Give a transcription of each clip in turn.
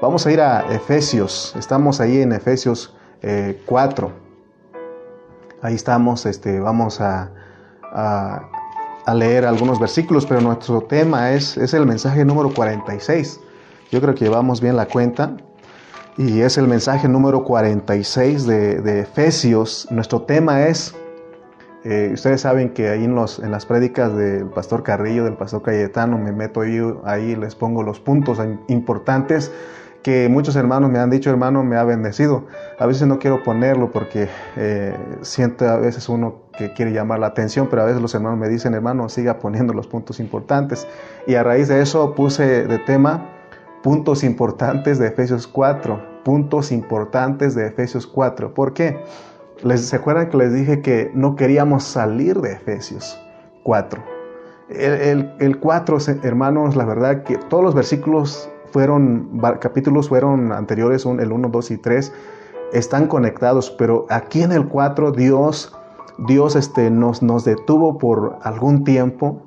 Vamos a ir a Efesios, estamos ahí en Efesios 4. Eh, ahí estamos, este, vamos a, a, leer algunos versículos, pero nuestro tema es, es el mensaje número 46. Yo creo que llevamos bien la cuenta. Y es el mensaje número 46 de, de Efesios. Nuestro tema es eh, ustedes saben que ahí en, los, en las prédicas del pastor Carrillo, del pastor Cayetano, me meto ahí, ahí les pongo los puntos importantes que muchos hermanos me han dicho, hermano, me ha bendecido. A veces no quiero ponerlo porque eh, siento a veces uno que quiere llamar la atención, pero a veces los hermanos me dicen, hermano, siga poniendo los puntos importantes. Y a raíz de eso puse de tema puntos importantes de Efesios 4, puntos importantes de Efesios 4. ¿Por qué? Les, ¿Se acuerdan que les dije que no queríamos salir de Efesios 4? El, el, 4, hermanos, la verdad que todos los versículos fueron, capítulos fueron anteriores, el 1, 2 y 3, están conectados, pero aquí en el 4 Dios, Dios este, nos, nos detuvo por algún tiempo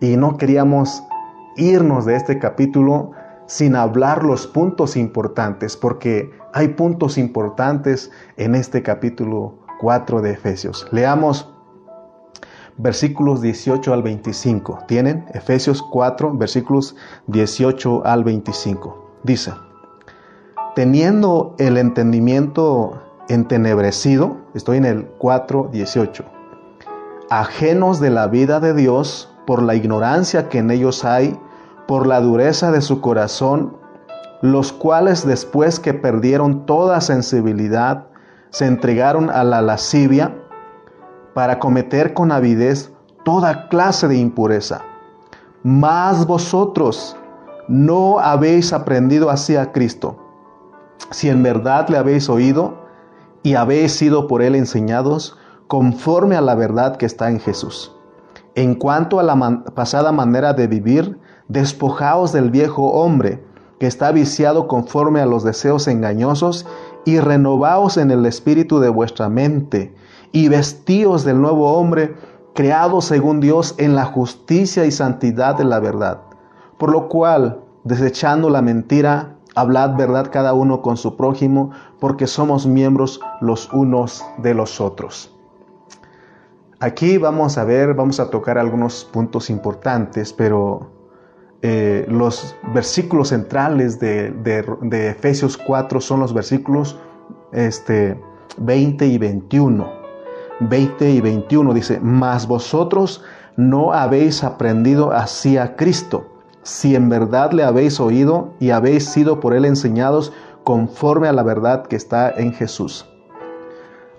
y no queríamos irnos de este capítulo sin hablar los puntos importantes, porque hay puntos importantes en este capítulo 4 de Efesios. Leamos versículos 18 al 25. ¿Tienen? Efesios 4, versículos 18 al 25. Dice, teniendo el entendimiento entenebrecido, estoy en el 4, 18, ajenos de la vida de Dios por la ignorancia que en ellos hay, por la dureza de su corazón, los cuales después que perdieron toda sensibilidad, se entregaron a la lascivia para cometer con avidez toda clase de impureza. Mas vosotros no habéis aprendido así a Cristo, si en verdad le habéis oído y habéis sido por él enseñados conforme a la verdad que está en Jesús. En cuanto a la pasada manera de vivir, despojaos del viejo hombre, que está viciado conforme a los deseos engañosos, y renovaos en el espíritu de vuestra mente, y vestíos del nuevo hombre, creado según Dios en la justicia y santidad de la verdad. Por lo cual, desechando la mentira, hablad verdad cada uno con su prójimo, porque somos miembros los unos de los otros. Aquí vamos a ver, vamos a tocar algunos puntos importantes, pero eh, los versículos centrales de, Efesios 4 son los versículos este, 20 y 21. 20 y 21 dice, mas vosotros no habéis aprendido así a Cristo, si en verdad le habéis oído y habéis sido por él enseñados conforme a la verdad que está en Jesús.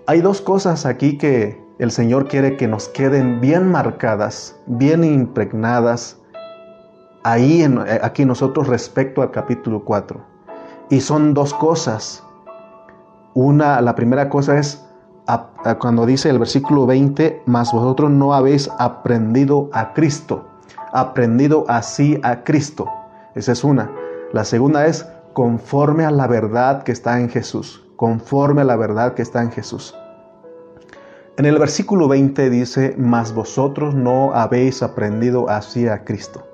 Hay dos cosas aquí que el Señor quiere que nos queden bien marcadas, bien impregnadas ahí aquí nosotros respecto al capítulo 4. Y son dos cosas. Una, la primera cosa es cuando dice el versículo 20, mas vosotros no habéis aprendido a Cristo, aprendido así a Cristo. Esa es una. La segunda es conforme a la verdad que está en Jesús, conforme a la verdad que está en Jesús. En el versículo 20 dice, mas vosotros no habéis aprendido así a Cristo.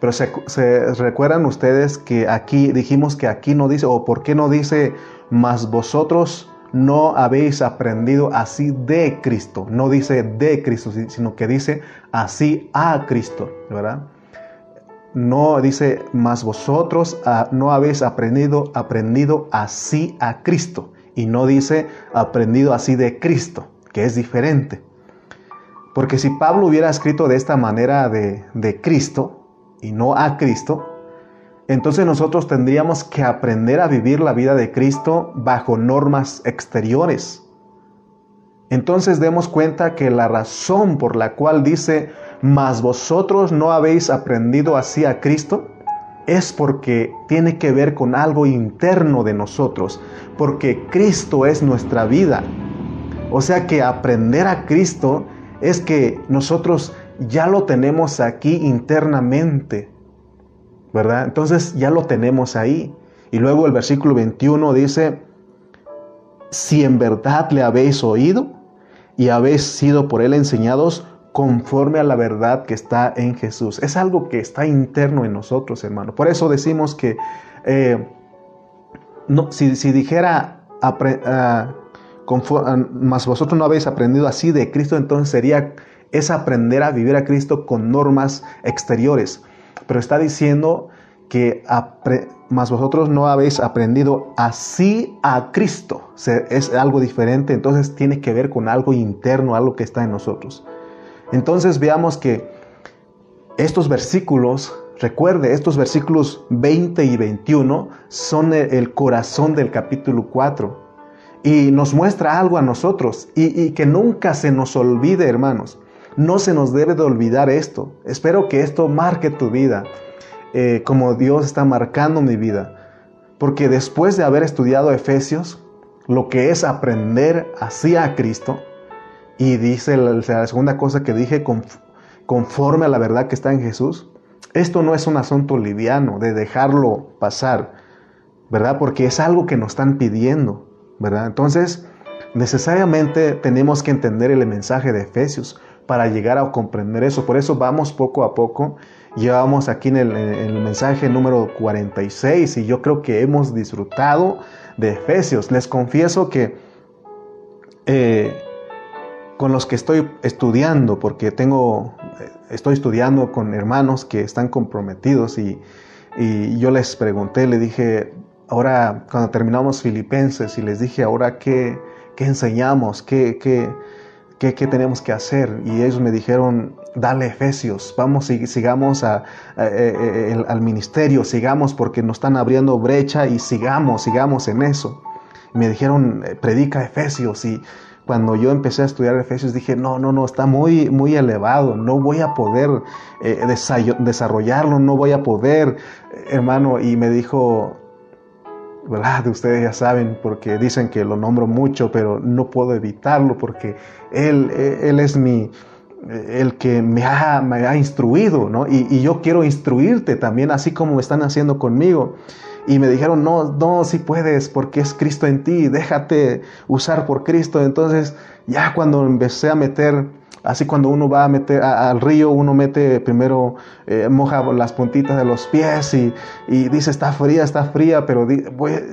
Pero se, recuerdan ustedes que aquí dijimos que aquí no dice, o por qué no dice, mas vosotros no habéis aprendido así de Cristo. No dice de Cristo, sino que dice así a Cristo, ¿verdad? No dice, mas vosotros ah, no habéis aprendido, aprendido así a Cristo. Y no dice aprendido así de Cristo, que es diferente. Porque si Pablo hubiera escrito de esta manera de, de Cristo, y no a Cristo, entonces nosotros tendríamos que aprender a vivir la vida de Cristo bajo normas exteriores. Entonces demos cuenta que la razón por la cual dice, mas vosotros no habéis aprendido así a Cristo, es porque tiene que ver con algo interno de nosotros, porque Cristo es nuestra vida. O sea que aprender a Cristo es que nosotros ya lo tenemos aquí internamente, ¿verdad? Entonces ya lo tenemos ahí. Y luego el versículo 21 dice, si en verdad le habéis oído y habéis sido por él enseñados conforme a la verdad que está en Jesús. Es algo que está interno en nosotros, hermano. Por eso decimos que eh, no, si, dijera, uh, más vosotros no habéis aprendido así de Cristo, entonces sería es aprender a vivir a Cristo con normas exteriores. Pero está diciendo que más vosotros no habéis aprendido así a Cristo. es algo diferente, entonces tiene que ver con algo interno, algo que está en nosotros. Entonces veamos que estos versículos, recuerde, estos versículos 20 y 21 son el corazón del capítulo 4 y nos muestra algo a nosotros y, que nunca se nos olvide, hermanos. No se nos debe de olvidar esto. Espero que esto marque tu vida, eh, como Dios está marcando mi vida. Porque después de haber estudiado Efesios, lo que es aprender así a Cristo, y dice la, la segunda cosa que dije, conforme a la verdad que está en Jesús, esto no es un asunto liviano de dejarlo pasar, ¿verdad? Porque es algo que nos están pidiendo, ¿verdad? Entonces, necesariamente tenemos que entender el mensaje de Efesios para llegar a comprender eso. Por eso vamos poco a poco. Llevamos aquí en el, mensaje número 46 y yo creo que hemos disfrutado de Efesios. Les confieso que eh, con los que estoy estudiando, porque tengo, estoy estudiando con hermanos que están comprometidos y, y yo les pregunté, le dije, ahora cuando terminamos Filipenses y les dije, ahora qué, qué enseñamos, qué, qué, ¿Qué, tenemos que hacer? Y ellos me dijeron, dale Efesios, vamos y sigamos al ministerio, sigamos porque nos están abriendo brecha y sigamos, sigamos en eso. me dijeron, eh, predica Efesios y cuando yo empecé a estudiar Efesios dije, no, no, no, está muy, muy elevado, no voy a poder eh, desarrollarlo, no voy a poder, hermano, y me dijo, ¿verdad? Ustedes ya saben porque dicen que lo nombro mucho, pero no puedo evitarlo porque Él, él es mi, el que me ha, me ha instruido, ¿no? Y, y, yo quiero instruirte también, así como están haciendo conmigo. Y me dijeron, no, no, si puedes, porque es Cristo en ti, déjate usar por Cristo. Entonces, ya cuando empecé a meter Así cuando uno va a meter al río, uno mete primero, eh, moja las puntitas de los pies y, dice está fría, está fría, pero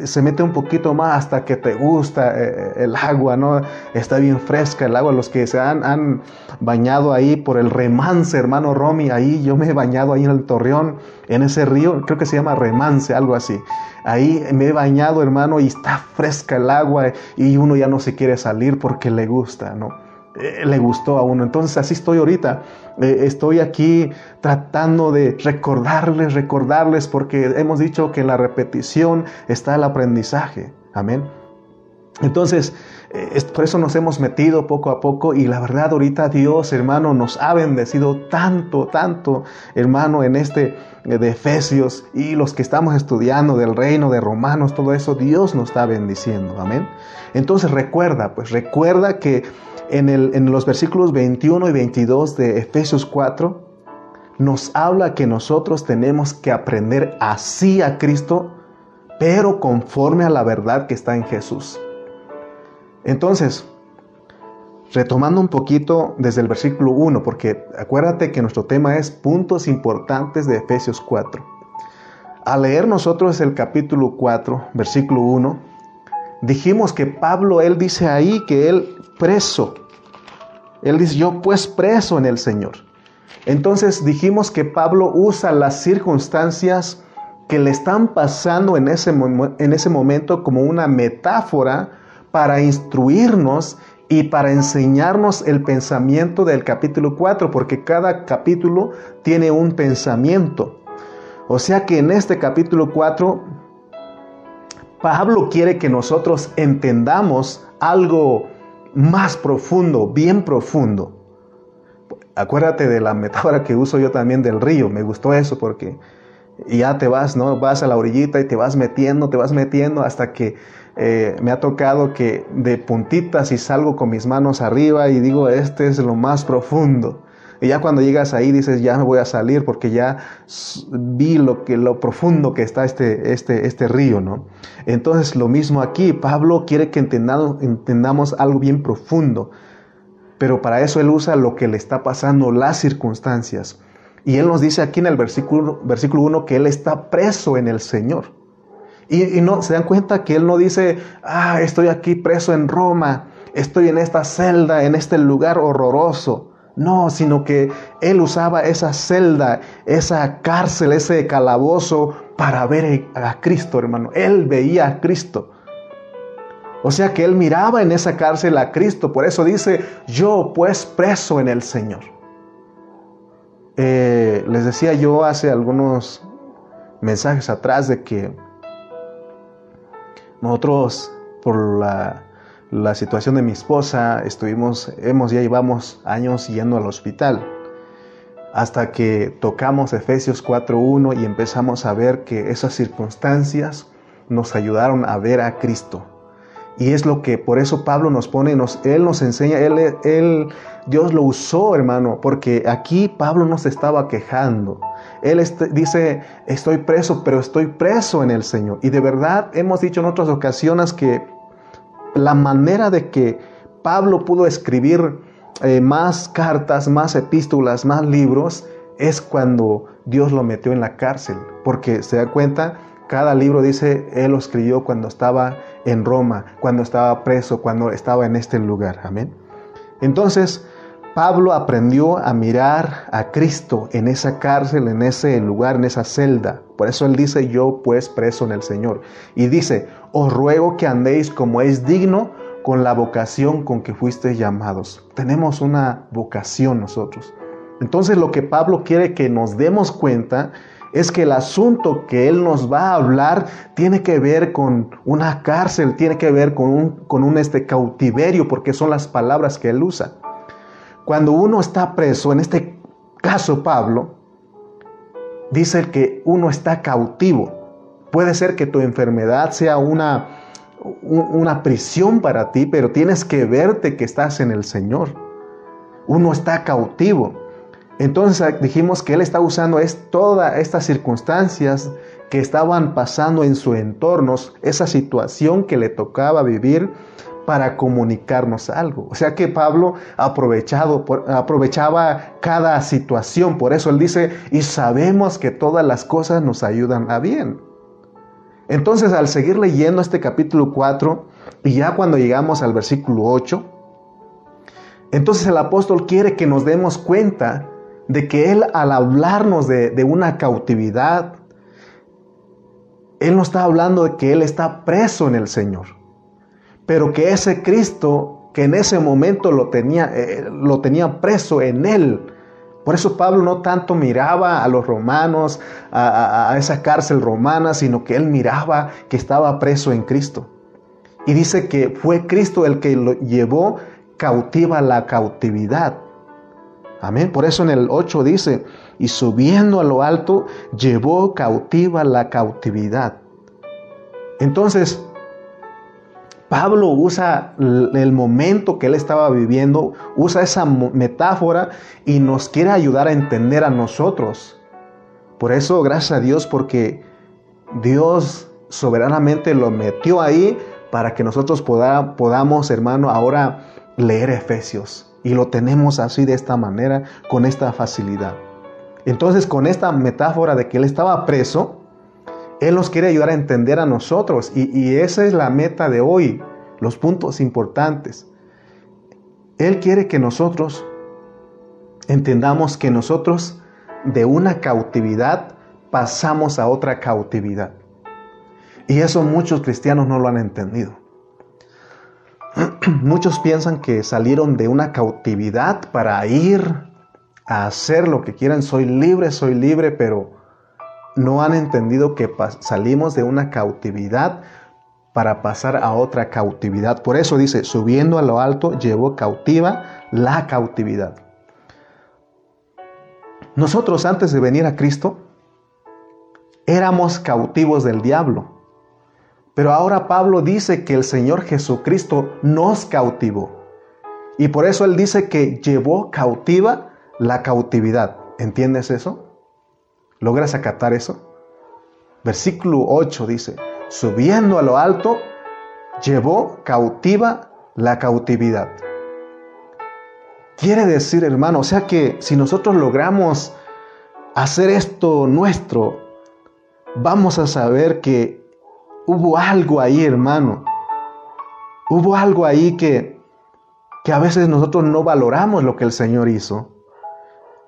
se mete un poquito más hasta que te gusta eh, eh, el agua, ¿no? Está bien fresca el agua. Los que se han, han bañado ahí por el remance, hermano Romy, ahí yo me he bañado ahí en el Torreón, en ese río, creo que se llama remance, algo así. Ahí me he bañado, hermano, y está fresca el agua y uno ya no se quiere salir porque le gusta, ¿no? Eh, le gustó a uno. Entonces así estoy ahorita. Eh, estoy aquí tratando de recordarles, recordarles, porque hemos dicho que la repetición está el aprendizaje. Amén. Entonces, eh, por eso nos hemos metido poco a poco y la verdad ahorita Dios, hermano, nos ha bendecido tanto, tanto, hermano, en este de Efesios y los que estamos estudiando del reino de Romanos, todo eso, Dios nos está bendiciendo. Amén. Entonces recuerda, pues recuerda que en, los versículos 21 y 22 de Efesios 4, nos habla que nosotros tenemos que aprender así a Cristo, pero conforme a la verdad que está en Jesús. Entonces, retomando un poquito desde el versículo 1, porque acuérdate que nuestro tema es puntos importantes de Efesios 4. Al leer nosotros el capítulo 4, versículo 1, dijimos que Pablo, él dice ahí que él preso, él dice, yo pues preso en el Señor. Entonces dijimos que Pablo usa las circunstancias que le están pasando en ese, en ese momento como una metáfora para instruirnos y para enseñarnos el pensamiento del capítulo 4, porque cada capítulo tiene un pensamiento. O sea que en este capítulo 4, Pablo quiere que nosotros entendamos algo más profundo, bien profundo. Acuérdate de la metáfora que uso yo también del río, me gustó eso porque ya te vas, ¿no? Vas a la orillita y te vas metiendo, te vas metiendo hasta que eh, me ha tocado que de puntitas y salgo con mis manos arriba y digo, este es lo más profundo. Y ya cuando llegas ahí dices, ya me voy a salir porque ya vi lo, que, lo profundo que está este, este, este río, ¿no? Entonces lo mismo aquí, Pablo quiere que entendamos, entendamos algo bien profundo, pero para eso él usa lo que le está pasando, las circunstancias. Y él nos dice aquí en el versículo, versículo 1 que él está preso en el Señor. Y, no se dan cuenta que él no dice, ah, estoy aquí preso en Roma, estoy en esta celda, en este lugar horroroso. No, sino que él usaba esa celda, esa cárcel, ese calabozo para ver a Cristo, hermano. Él veía a Cristo. O sea que él miraba en esa cárcel a Cristo. Por eso dice, yo pues preso en el Señor. Eh, les decía yo hace algunos mensajes atrás de que nosotros, por la, situación de mi esposa, estuvimos, hemos, ya llevamos años yendo al hospital. Hasta que tocamos Efesios 4.1 y empezamos a ver que esas circunstancias nos ayudaron a ver a Cristo. Y es lo que por eso Pablo nos pone, nos, Él nos enseña, él, Dios lo usó, hermano, porque aquí Pablo no se estaba quejando. Él dice, estoy preso, pero estoy preso en el Señor. Y de verdad hemos dicho en otras ocasiones que la manera de que Pablo pudo escribir eh, más cartas, más epístolas, más libros, es cuando Dios lo metió en la cárcel. Porque se da cuenta, cada libro dice, Él lo escribió cuando estaba en Roma, cuando estaba preso, cuando estaba en este lugar. Amén. Entonces, Pablo aprendió a mirar a Cristo en esa cárcel, en ese lugar, en esa celda. Por eso él dice, yo pues preso en el Señor. Y dice, os ruego que andéis como es digno con la vocación con que fuisteis llamados. Tenemos una vocación nosotros. Entonces lo que Pablo quiere que nos demos cuenta es que el asunto que él nos va a hablar tiene que ver con una cárcel, tiene que ver con un, con un este cautiverio, porque son las palabras que él usa. Cuando uno está preso, en este caso Pablo, dice que uno está cautivo. Puede ser que tu enfermedad sea una, una prisión para ti, pero tienes que verte que estás en el Señor. Uno está cautivo. Entonces dijimos que él está usando es, todas estas circunstancias que estaban pasando en su entorno, esa situación que le tocaba vivir, para comunicarnos algo. O sea que Pablo aprovechado, aprovechaba cada situación. Por eso él dice, y sabemos que todas las cosas nos ayudan a bien. Entonces al seguir leyendo este capítulo 4, y ya cuando llegamos al versículo 8, entonces el apóstol quiere que nos demos cuenta de que él al hablarnos de, de una cautividad, él no está hablando de que él está preso en el Señor pero que ese Cristo que en ese momento lo tenía, eh, lo tenía preso en él. Por eso Pablo no tanto miraba a los romanos, a, esa cárcel romana, sino que él miraba que estaba preso en Cristo. Y dice que fue Cristo el que lo llevó cautiva la cautividad. Amén. Por eso en el 8 dice, y subiendo a lo alto, llevó cautiva la cautividad. Entonces, Pablo usa el momento que él estaba viviendo, usa esa metáfora y nos quiere ayudar a entender a nosotros. Por eso, gracias a Dios, porque Dios soberanamente lo metió ahí para que nosotros podamos, hermano, ahora leer Efesios. Y lo tenemos así de esta manera, con esta facilidad. Entonces, con esta metáfora de que él estaba preso, él nos quiere ayudar a entender a nosotros y, esa es la meta de hoy, los puntos importantes. Él quiere que nosotros entendamos que nosotros de una cautividad pasamos a otra cautividad. Y eso muchos cristianos no lo han entendido. Muchos piensan que salieron de una cautividad para ir a hacer lo que quieran. Soy libre, soy libre, pero no han entendido que salimos de una cautividad para pasar a otra cautividad. Por eso dice, subiendo a lo alto, llevó cautiva la cautividad. Nosotros antes de venir a Cristo éramos cautivos del diablo. Pero ahora Pablo dice que el Señor Jesucristo nos cautivó. Y por eso él dice que llevó cautiva la cautividad. ¿Entiendes eso? ¿Logras acatar eso? Versículo 8 dice, subiendo a lo alto, llevó cautiva la cautividad. Quiere decir, hermano, o sea que si nosotros logramos hacer esto nuestro, vamos a saber que hubo algo ahí, hermano. Hubo algo ahí que, que a veces nosotros no valoramos lo que el Señor hizo.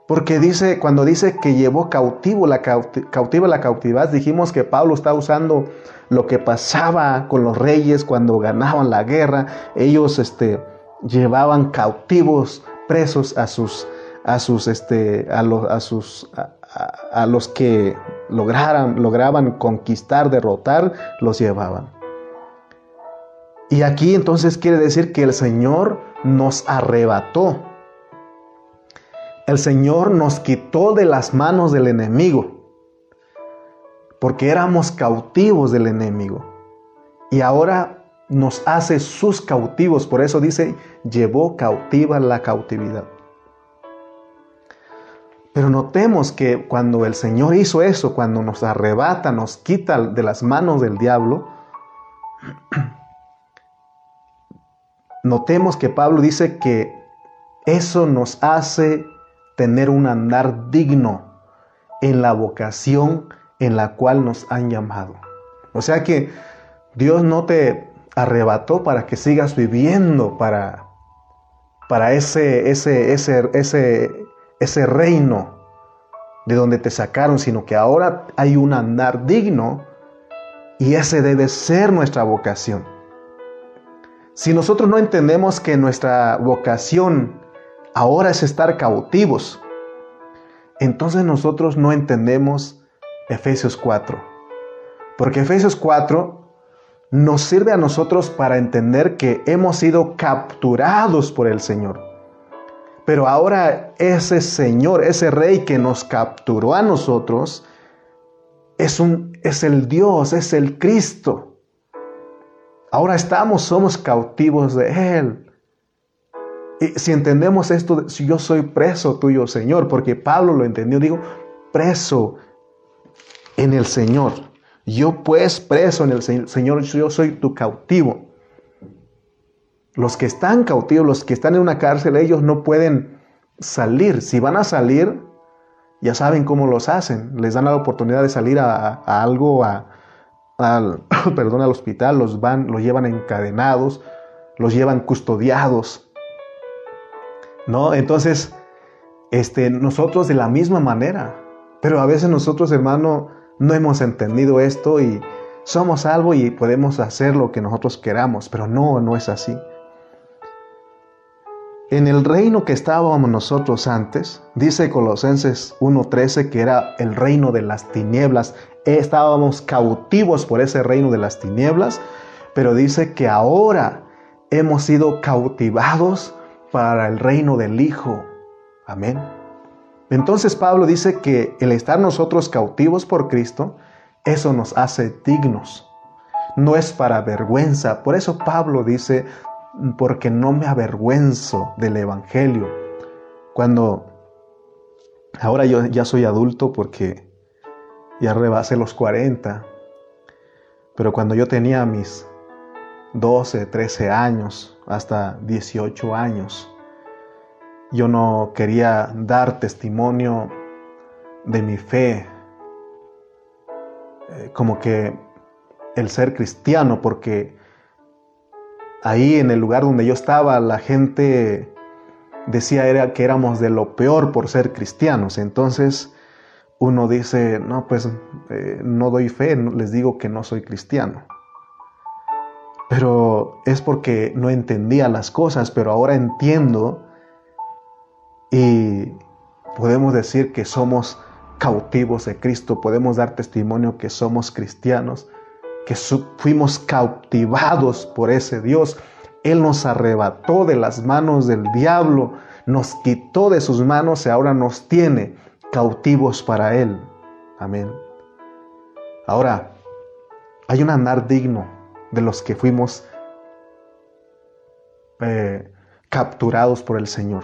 Porque dice, cuando dice que llevó cautivo la cautiva la cautividad, dijimos que Pablo está usando lo que pasaba con los reyes cuando ganaban la guerra. Ellos este, llevaban cautivos, presos a sus, a sus, este, a los, a sus, a, los que lograran, lograban conquistar, derrotar, los llevaban. Y aquí entonces quiere decir que el Señor nos arrebató el Señor nos quitó de las manos del enemigo, porque éramos cautivos del enemigo. Y ahora nos hace sus cautivos. Por eso dice, llevó cautiva la cautividad. Pero notemos que cuando el Señor hizo eso, cuando nos arrebata, nos quita de las manos del diablo, notemos que Pablo dice que eso nos hace tener un andar digno en la vocación en la cual nos han llamado. O sea que Dios no te arrebató para que sigas viviendo para, para ese, ese, ese, ese, ese reino de donde te sacaron, sino que ahora hay un andar digno y ese debe ser nuestra vocación. Si nosotros no entendemos que nuestra vocación ahora es estar cautivos. Entonces nosotros no entendemos Efesios 4. Porque Efesios 4 nos sirve a nosotros para entender que hemos sido capturados por el Señor. Pero ahora ese Señor, ese Rey que nos capturó a nosotros, es, un, es el Dios, es el Cristo. Ahora estamos, somos cautivos de Él si entendemos esto, si yo soy preso tuyo, Señor, porque Pablo lo entendió, digo, preso en el Señor. Yo pues preso en el Señor, yo soy tu cautivo. Los que están cautivos, los que están en una cárcel, ellos no pueden salir. Si van a salir, ya saben cómo los hacen. Les dan la oportunidad de salir a, algo, a, al, perdón, al hospital, los van, los llevan encadenados, los llevan custodiados. ¿no? Entonces, este, nosotros de la misma manera, pero a veces nosotros, hermano, no hemos entendido esto y somos algo y podemos hacer lo que nosotros queramos, pero no, no es así. En el reino que estábamos nosotros antes, dice Colosenses 1.13 que era el reino de las tinieblas, estábamos cautivos por ese reino de las tinieblas, pero dice que ahora hemos sido cautivados para el reino del Hijo. Amén. Entonces Pablo dice que el estar nosotros cautivos por Cristo, eso nos hace dignos. No es para vergüenza. Por eso Pablo dice, porque no me avergüenzo del Evangelio. Cuando ahora yo ya soy adulto porque ya rebasé los 40, pero cuando yo tenía mis 12, 13 años, hasta 18 años. Yo no quería dar testimonio de mi fe, eh, como que el ser cristiano, porque ahí en el lugar donde yo estaba la gente decía era que éramos de lo peor por ser cristianos. Entonces uno dice, no, pues eh, no doy fe, les digo que no soy cristiano pero es porque no entendía las cosas, pero ahora entiendo y podemos decir que somos cautivos de Cristo, podemos dar testimonio que somos cristianos, que fuimos cautivados por ese Dios. Él nos arrebató de las manos del diablo, nos quitó de sus manos y ahora nos tiene cautivos para Él. Amén. Ahora, hay un andar digno de los que fuimos eh, capturados por el Señor.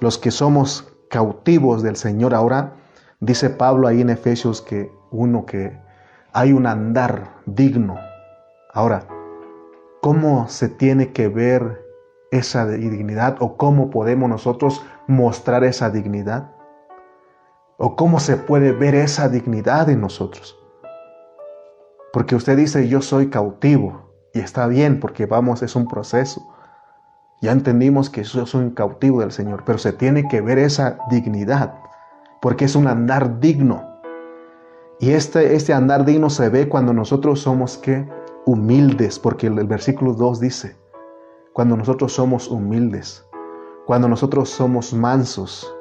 Los que somos cautivos del Señor ahora, dice Pablo ahí en Efesios que uno que hay un andar digno. Ahora, ¿cómo se tiene que ver esa dignidad o cómo podemos nosotros mostrar esa dignidad? ¿O cómo se puede ver esa dignidad en nosotros? Porque usted dice, yo soy cautivo. Y está bien, porque vamos, es un proceso. Ya entendimos que yo soy un cautivo del Señor, pero se tiene que ver esa dignidad, porque es un andar digno. Y este, este andar digno se ve cuando nosotros somos que humildes, porque el, el versículo 2 dice, cuando nosotros somos humildes, cuando nosotros somos mansos,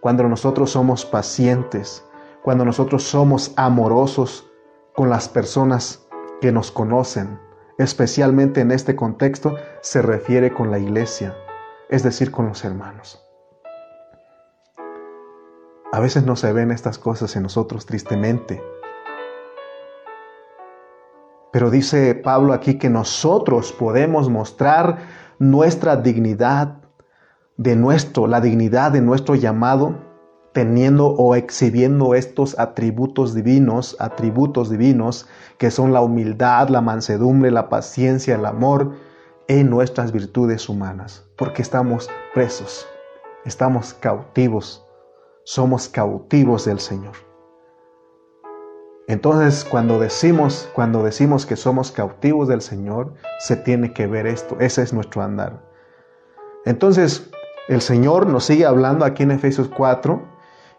cuando nosotros somos pacientes, cuando nosotros somos amorosos con las personas que nos conocen, especialmente en este contexto se refiere con la iglesia, es decir, con los hermanos. A veces no se ven estas cosas en nosotros tristemente. Pero dice Pablo aquí que nosotros podemos mostrar nuestra dignidad de nuestro, la dignidad de nuestro llamado, teniendo o exhibiendo estos atributos divinos, atributos divinos que son la humildad, la mansedumbre, la paciencia, el amor en nuestras virtudes humanas, porque estamos presos, estamos cautivos, somos cautivos del Señor. Entonces, cuando decimos, cuando decimos que somos cautivos del Señor, se tiene que ver esto, ese es nuestro andar. Entonces, el Señor nos sigue hablando aquí en Efesios 4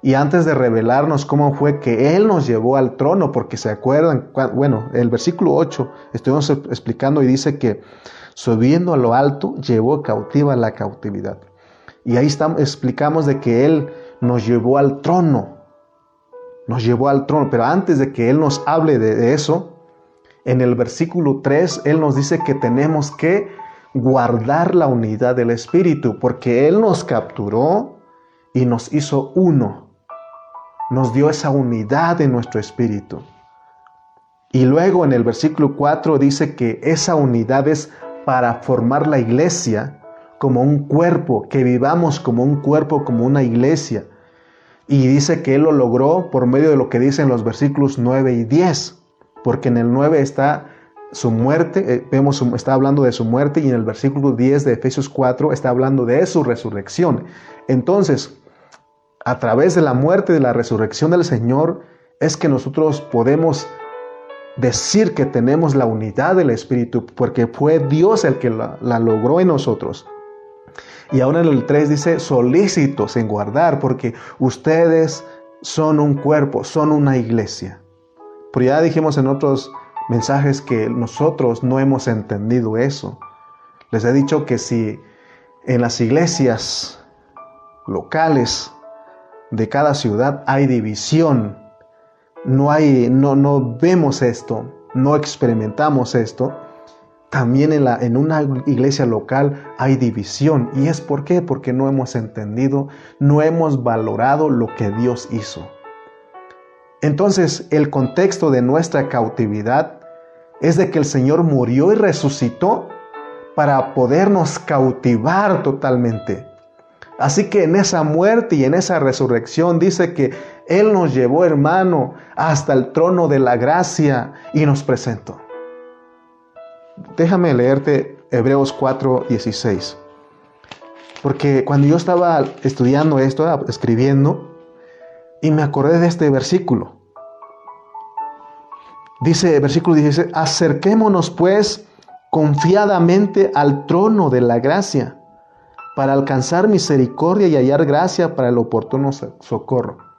y antes de revelarnos cómo fue que Él nos llevó al trono, porque se acuerdan, bueno, el versículo 8 estuvimos explicando y dice que subiendo a lo alto llevó cautiva la cautividad. Y ahí estamos, explicamos de que Él nos llevó al trono, nos llevó al trono, pero antes de que Él nos hable de eso, en el versículo 3 Él nos dice que tenemos que guardar la unidad del Espíritu, porque Él nos capturó y nos hizo uno. Nos dio esa unidad en nuestro espíritu. Y luego en el versículo 4 dice que esa unidad es para formar la iglesia como un cuerpo, que vivamos como un cuerpo, como una iglesia. Y dice que Él lo logró por medio de lo que dicen los versículos 9 y 10, porque en el 9 está su muerte, eh, vemos, está hablando de su muerte y en el versículo 10 de Efesios 4 está hablando de su resurrección. Entonces, a través de la muerte y de la resurrección del Señor, es que nosotros podemos decir que tenemos la unidad del Espíritu, porque fue Dios el que la, la logró en nosotros. Y ahora en el 3 dice, solícitos en guardar, porque ustedes son un cuerpo, son una iglesia. Pero ya dijimos en otros mensajes que nosotros no hemos entendido eso. Les he dicho que si en las iglesias locales de cada ciudad hay división, no hay no no vemos esto, no experimentamos esto, también en, una iglesia local hay división. ¿Y es por qué? Porque no hemos entendido, no hemos valorado lo que Dios hizo. Entonces, el contexto de nuestra cautividad es de que el Señor murió y resucitó para podernos cautivar totalmente. Así que en esa muerte y en esa resurrección dice que Él nos llevó, hermano, hasta el trono de la gracia y nos presentó. Déjame leerte Hebreos 4:16. Porque cuando yo estaba estudiando esto, escribiendo, y me acordé de este versículo. Dice versículo 16, acerquémonos pues confiadamente al trono de la gracia para alcanzar misericordia y hallar gracia para el oportuno socorro.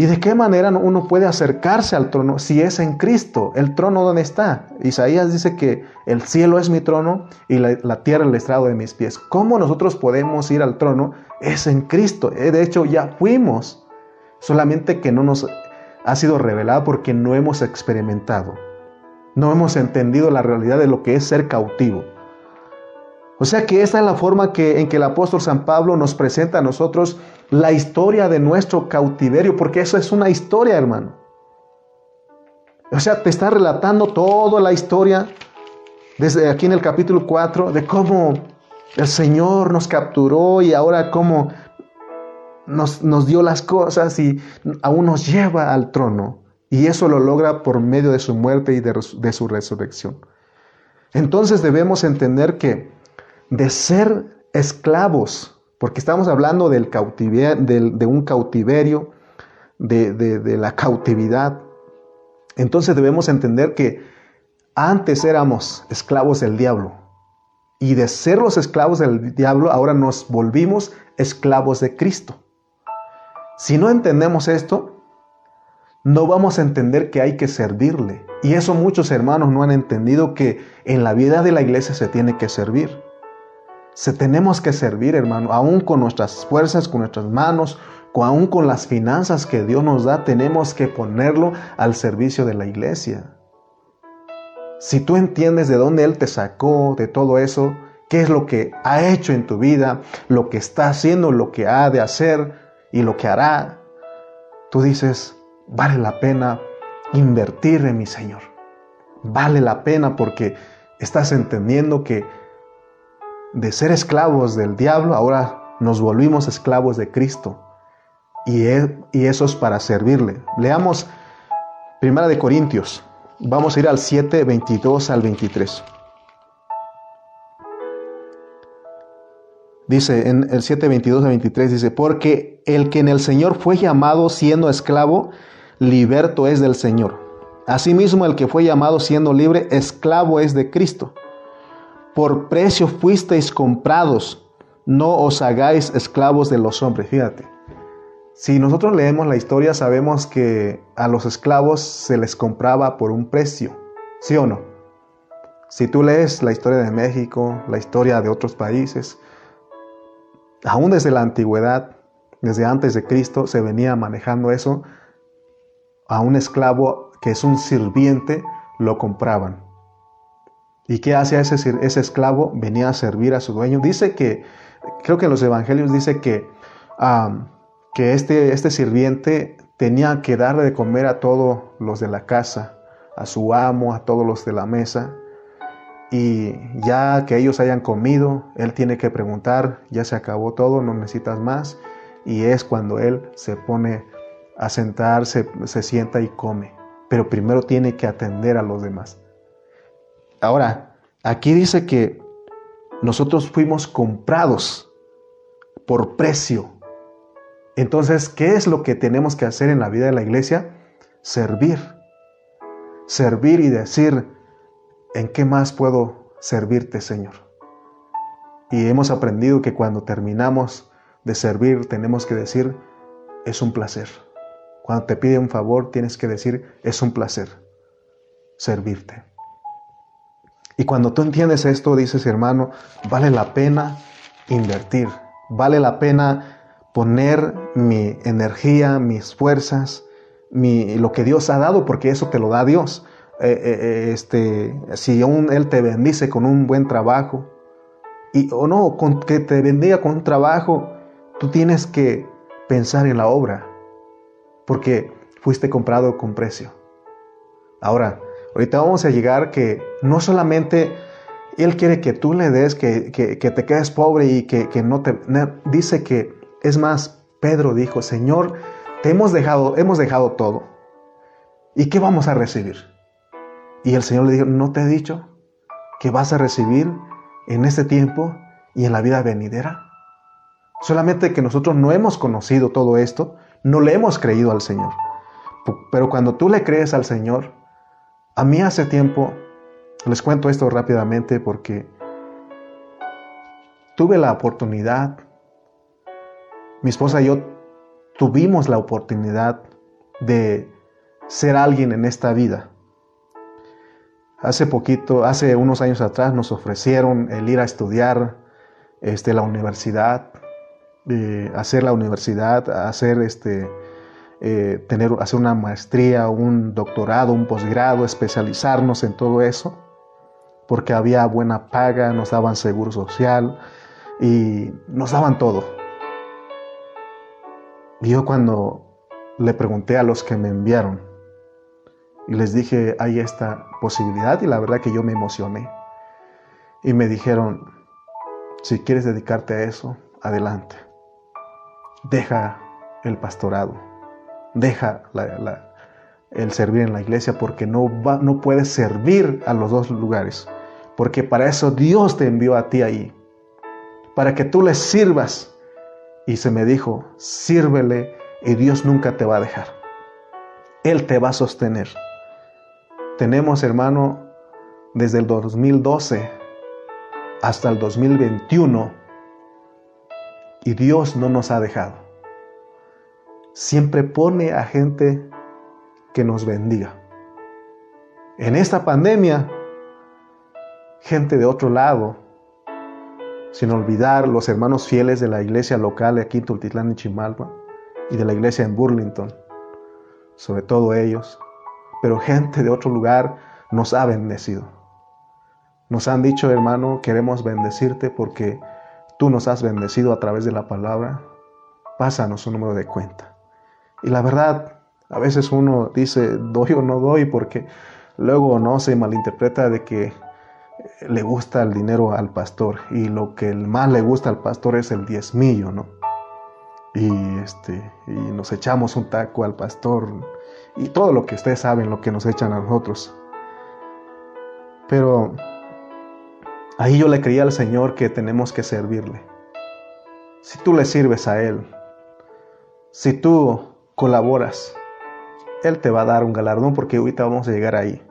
¿Y de qué manera uno puede acercarse al trono si es en Cristo? ¿El trono dónde está? Isaías dice que el cielo es mi trono y la, tierra el estrado de mis pies. ¿Cómo nosotros podemos ir al trono? Es en Cristo. Eh, de hecho, ya fuimos. Solamente que no nos ha sido revelado porque no hemos experimentado. No hemos entendido la realidad de lo que es ser cautivo. O sea que esta es la forma en que el apóstol San Pablo nos presenta a nosotros la historia de nuestro cautiverio, porque eso es una historia, hermano. O sea, te está relatando toda la historia desde aquí en el capítulo 4 de cómo el Señor nos capturó y ahora cómo nos, nos dio las cosas y aún nos lleva al trono. Y eso lo logra por medio de su muerte y de, de su resurrección. Entonces debemos entender que de ser esclavos, porque estamos hablando del de un cautiverio, de, de la cautividad. Entonces debemos entender que antes éramos esclavos del diablo y de ser los esclavos del diablo ahora nos volvimos esclavos de Cristo. Si no entendemos esto, no vamos a entender que hay que servirle. Y eso muchos hermanos no han entendido que en la vida de la iglesia se tiene que servir. Se tenemos que servir, hermano, aún con nuestras fuerzas, con nuestras manos, aún con las finanzas que Dios nos da, tenemos que ponerlo al servicio de la iglesia. Si tú entiendes de dónde Él te sacó, de todo eso, qué es lo que ha hecho en tu vida, lo que está haciendo, lo que ha de hacer y lo que hará, tú dices, vale la pena invertir en mi Señor. Vale la pena porque estás entendiendo que de ser esclavos del diablo, ahora nos volvimos esclavos de Cristo. Y, y eso es para servirle. Leamos Primera de Corintios. Vamos a ir al 7, 22 al 23. Dice en el 7, 22 al 23, dice, porque el que en el Señor fue llamado siendo esclavo, liberto es del Señor. Asimismo, el que fue llamado siendo libre, esclavo es de Cristo. Por precio fuisteis comprados, no os hagáis esclavos de los hombres. Fíjate, si nosotros leemos la historia, sabemos que a los esclavos se les compraba por un precio, ¿sí o no? Si tú lees la historia de México, la historia de otros países, aún desde la antigüedad, desde antes de Cristo, se venía manejando eso a un esclavo que es un sirviente, lo compraban. ¿Y qué hacía ese, ese esclavo? Venía a servir a su dueño. Dice que, creo que en los evangelios dice que, que este, este sirviente tenía que darle de comer a todos los de la casa, a su amo, a todos los de la mesa. Y ya que ellos hayan comido, él tiene que preguntar, ya se acabó todo, no necesitas más. Y es cuando él se pone a sentarse, se sienta y come, pero primero tiene que atender a los demás. Ahora, aquí dice que nosotros fuimos comprados por precio. Entonces, ¿qué es lo que tenemos que hacer en la vida de la iglesia? Servir. Servir y decir, ¿en qué más puedo servirte, Señor? Y hemos aprendido que cuando terminamos de servir tenemos que decir, es un placer. Cuando te pide un favor, tienes que decir, es un placer servirte. Y cuando tú entiendes esto, dices, hermano, vale la pena invertir, vale la pena poner mi energía, mis fuerzas, mi, lo que Dios ha dado, porque eso te lo da Dios. Eh, eh, eh, este, si aún Él te bendice con un buen trabajo, y, o no, con, que te bendiga con un trabajo, tú tienes que pensar en la obra, porque fuiste comprado con precio. Ahora, ahorita vamos a llegar que no solamente Él quiere que tú le des, que, te quedes pobre y que, no te... Dice que, es más, Pedro dijo, Señor, te hemos dejado, hemos dejado todo. ¿Y qué vamos a recibir? Y el Señor le dijo, ¿no te he dicho que vas a recibir en este tiempo y en la vida venidera? Solamente que nosotros no hemos conocido todo esto, no le hemos creído al Señor. Pero cuando tú le crees al Señor, a mí hace tiempo, les cuento esto rápidamente porque tuve la oportunidad, mi esposa y yo tuvimos la oportunidad de ser alguien en esta vida. Hace poquito, hace unos años atrás nos ofrecieron el ir a estudiar este, la universidad hacer la universidad, hacer este, eh, tener, hacer una maestría, un doctorado, un posgrado, especializarnos en todo eso, porque había buena paga, nos daban seguro social y nos daban todo. Y yo cuando le pregunté a los que me enviaron y les dije, hay esta posibilidad y la verdad que yo me emocioné. Y me dijeron, si quieres dedicarte a eso, adelante deja el pastorado, deja el servir en la iglesia porque no, no puedes servir a los dos lugares, porque para eso Dios te envió a ti ahí, para que tú le sirvas. Y se me dijo, sírvele y Dios nunca te va a dejar. Él te va a sostener. Tenemos, hermano, desde el 2012 hasta el 2021 y Dios no nos ha dejado. Siempre pone a gente que nos bendiga. En esta pandemia, gente de otro lado, sin olvidar los hermanos fieles de la iglesia local aquí en Tultitlán y Chimalpa y de la iglesia en Burlington, sobre todo ellos, pero gente de otro lugar nos ha bendecido. Nos han dicho, hermano, queremos bendecirte porque tú nos has bendecido a través de la palabra. Pásanos un número de cuenta. Y la verdad, a veces uno dice, doy o no doy, porque luego no se malinterpreta de que le gusta el dinero al pastor y lo que más le gusta al pastor es el diezmillo, ¿no? Y, este, y nos echamos un taco al pastor y todo lo que ustedes saben, lo que nos echan a nosotros. Pero ahí yo le creía al Señor que tenemos que servirle. Si tú le sirves a Él, si tú colaboras, Él te va a dar un galardón porque ahorita vamos a llegar ahí.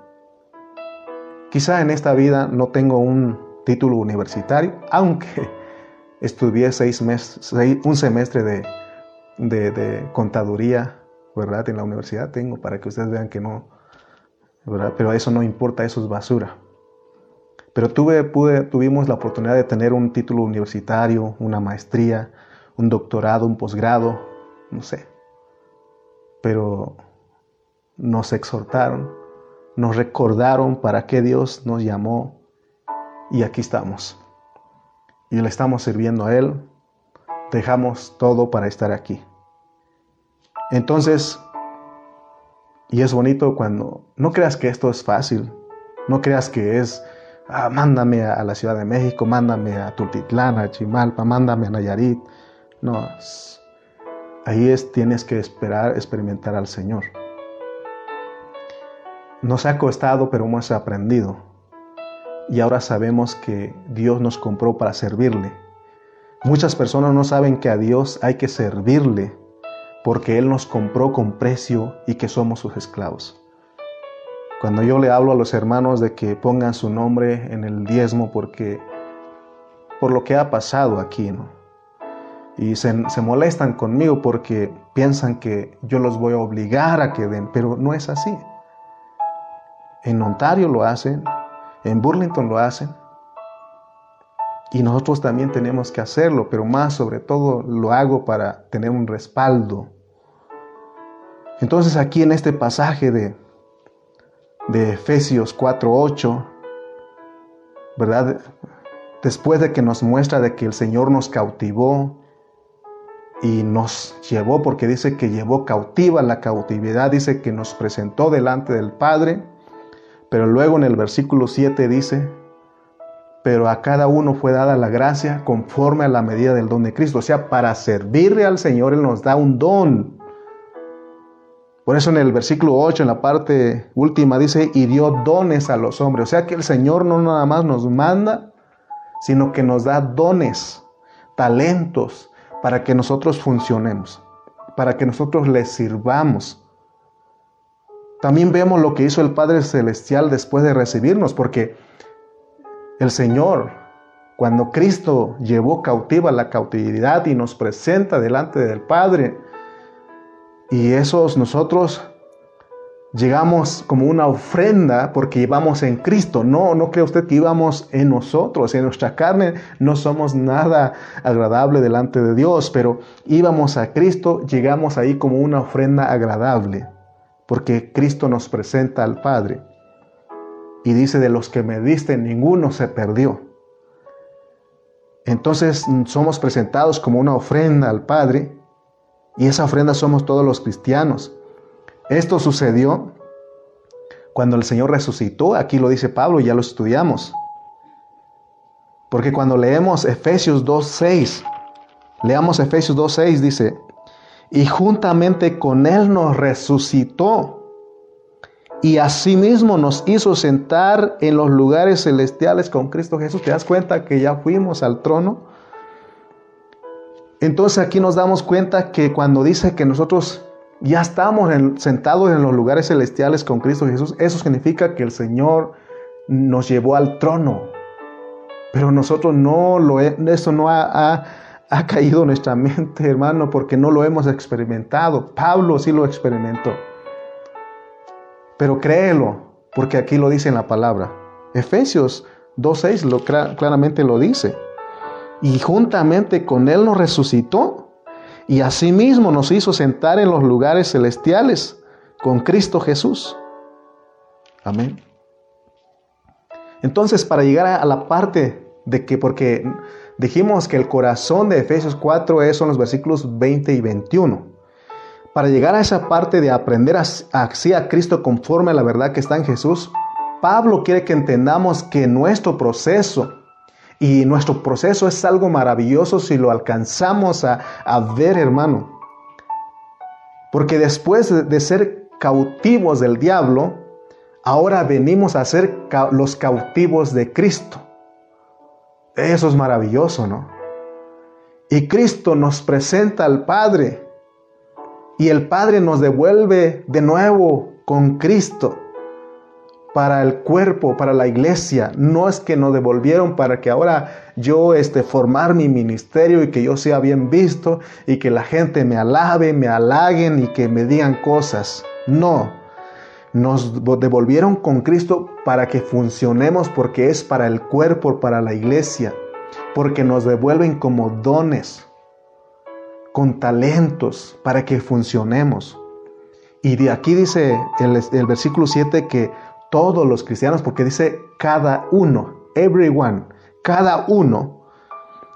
Quizá en esta vida no tengo un título universitario, aunque estudié seis meses, un semestre de, de, contaduría, ¿verdad? En la universidad tengo para que ustedes vean que no, ¿verdad? Pero eso no importa, eso es basura. Pero tuve, pude, tuvimos la oportunidad de tener un título universitario, una maestría, un doctorado, un posgrado, no sé. Pero nos exhortaron nos recordaron para qué Dios nos llamó y aquí estamos. Y le estamos sirviendo a Él. Dejamos todo para estar aquí. Entonces, y es bonito cuando no creas que esto es fácil, no creas que es, ah, mándame a la Ciudad de México, mándame a Tultitlán, a Chimalpa, mándame a Nayarit. No, ahí es, tienes que esperar, experimentar al Señor. Nos ha costado, pero hemos aprendido. Y ahora sabemos que Dios nos compró para servirle. Muchas personas no saben que a Dios hay que servirle porque Él nos compró con precio y que somos sus esclavos. Cuando yo le hablo a los hermanos de que pongan su nombre en el diezmo porque por lo que ha pasado aquí, ¿no? Y se, se molestan conmigo porque piensan que yo los voy a obligar a que den, pero no es así. En Ontario lo hacen, en Burlington lo hacen. Y nosotros también tenemos que hacerlo, pero más sobre todo lo hago para tener un respaldo. Entonces aquí en este pasaje de, de Efesios 4:8, ¿verdad? Después de que nos muestra de que el Señor nos cautivó y nos llevó, porque dice que llevó cautiva la cautividad, dice que nos presentó delante del Padre pero luego en el versículo 7 dice, pero a cada uno fue dada la gracia conforme a la medida del don de Cristo. O sea, para servirle al Señor Él nos da un don. Por eso en el versículo 8, en la parte última, dice, y dio dones a los hombres. O sea que el Señor no nada más nos manda, sino que nos da dones, talentos, para que nosotros funcionemos, para que nosotros le sirvamos. También vemos lo que hizo el Padre Celestial después de recibirnos, porque el Señor, cuando Cristo llevó cautiva la cautividad y nos presenta delante del Padre, y esos nosotros llegamos como una ofrenda porque íbamos en Cristo. No, no cree usted que íbamos en nosotros, en nuestra carne no somos nada agradable delante de Dios, pero íbamos a Cristo, llegamos ahí como una ofrenda agradable porque Cristo nos presenta al Padre. Y dice, de los que me diste, ninguno se perdió. Entonces somos presentados como una ofrenda al Padre y esa ofrenda somos todos los cristianos. Esto sucedió cuando el Señor resucitó, aquí lo dice Pablo, ya lo estudiamos. Porque cuando leemos Efesios 2.6, leamos Efesios 2.6, dice, y juntamente con Él nos resucitó y asimismo nos hizo sentar en los lugares celestiales con Cristo Jesús. ¿Te das cuenta que ya fuimos al trono? Entonces aquí nos damos cuenta que cuando dice que nosotros Ya estamos sentados en los lugares celestiales con Cristo Jesús. Eso significa que el Señor nos llevó al trono. Pero nosotros no lo, eso no ha, ha caído en nuestra mente, hermano, porque no lo hemos experimentado. Pablo sí lo experimentó. Pero créelo, porque aquí lo dice en la palabra. Efesios 2.6 lo, claramente lo dice. Y juntamente con Él nos resucitó y asimismo nos hizo sentar en los lugares celestiales con Cristo Jesús. Amén. Entonces, para llegar a la parte de que, porque dijimos que el corazón de Efesios 4 son los versículos 20 y 21. Para llegar a esa parte de aprender así a Cristo conforme a la verdad que está en Jesús, Pablo quiere que entendamos que nuestro proceso, y nuestro proceso es algo maravilloso si lo alcanzamos a, ver, hermano. Porque después de ser cautivos del diablo, ahora venimos a ser los cautivos de Cristo. Eso es maravilloso, ¿no? Y Cristo nos presenta al Padre y el Padre nos devuelve de nuevo con Cristo para el cuerpo, para la iglesia. No es que nos devolvieron para que ahora yo este, formar mi ministerio y que yo sea bien visto y que la gente me alabe, me halaguen y que me digan cosas. No, nos devolvieron con Cristo para que funcionemos porque es para el cuerpo, para la iglesia, porque nos devuelven como dones, con talentos, para que funcionemos. Y de aquí dice el, el versículo 7 que todos los cristianos, porque dice cada uno, everyone, cada uno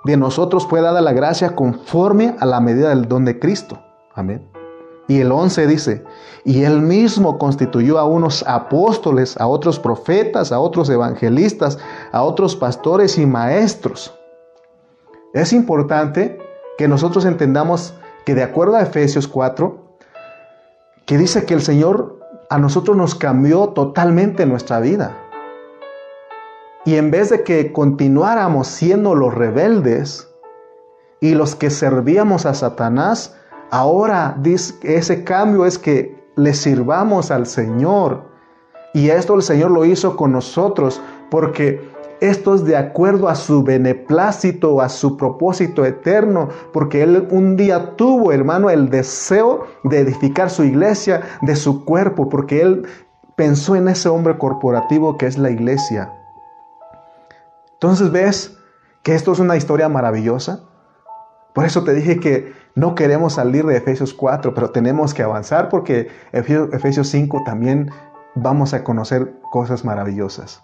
de nosotros puede dar la gracia conforme a la medida del don de Cristo. Amén. Y el 11 dice, y él mismo constituyó a unos apóstoles, a otros profetas, a otros evangelistas, a otros pastores y maestros. Es importante que nosotros entendamos que de acuerdo a Efesios 4, que dice que el Señor a nosotros nos cambió totalmente nuestra vida. Y en vez de que continuáramos siendo los rebeldes y los que servíamos a Satanás, Ahora ese cambio es que le sirvamos al Señor. Y esto el Señor lo hizo con nosotros porque esto es de acuerdo a su beneplácito, a su propósito eterno, porque Él un día tuvo, hermano, el deseo de edificar su iglesia, de su cuerpo, porque Él pensó en ese hombre corporativo que es la iglesia. Entonces ves que esto es una historia maravillosa. Por eso te dije que no queremos salir de Efesios 4, pero tenemos que avanzar porque Efesios 5 también vamos a conocer cosas maravillosas.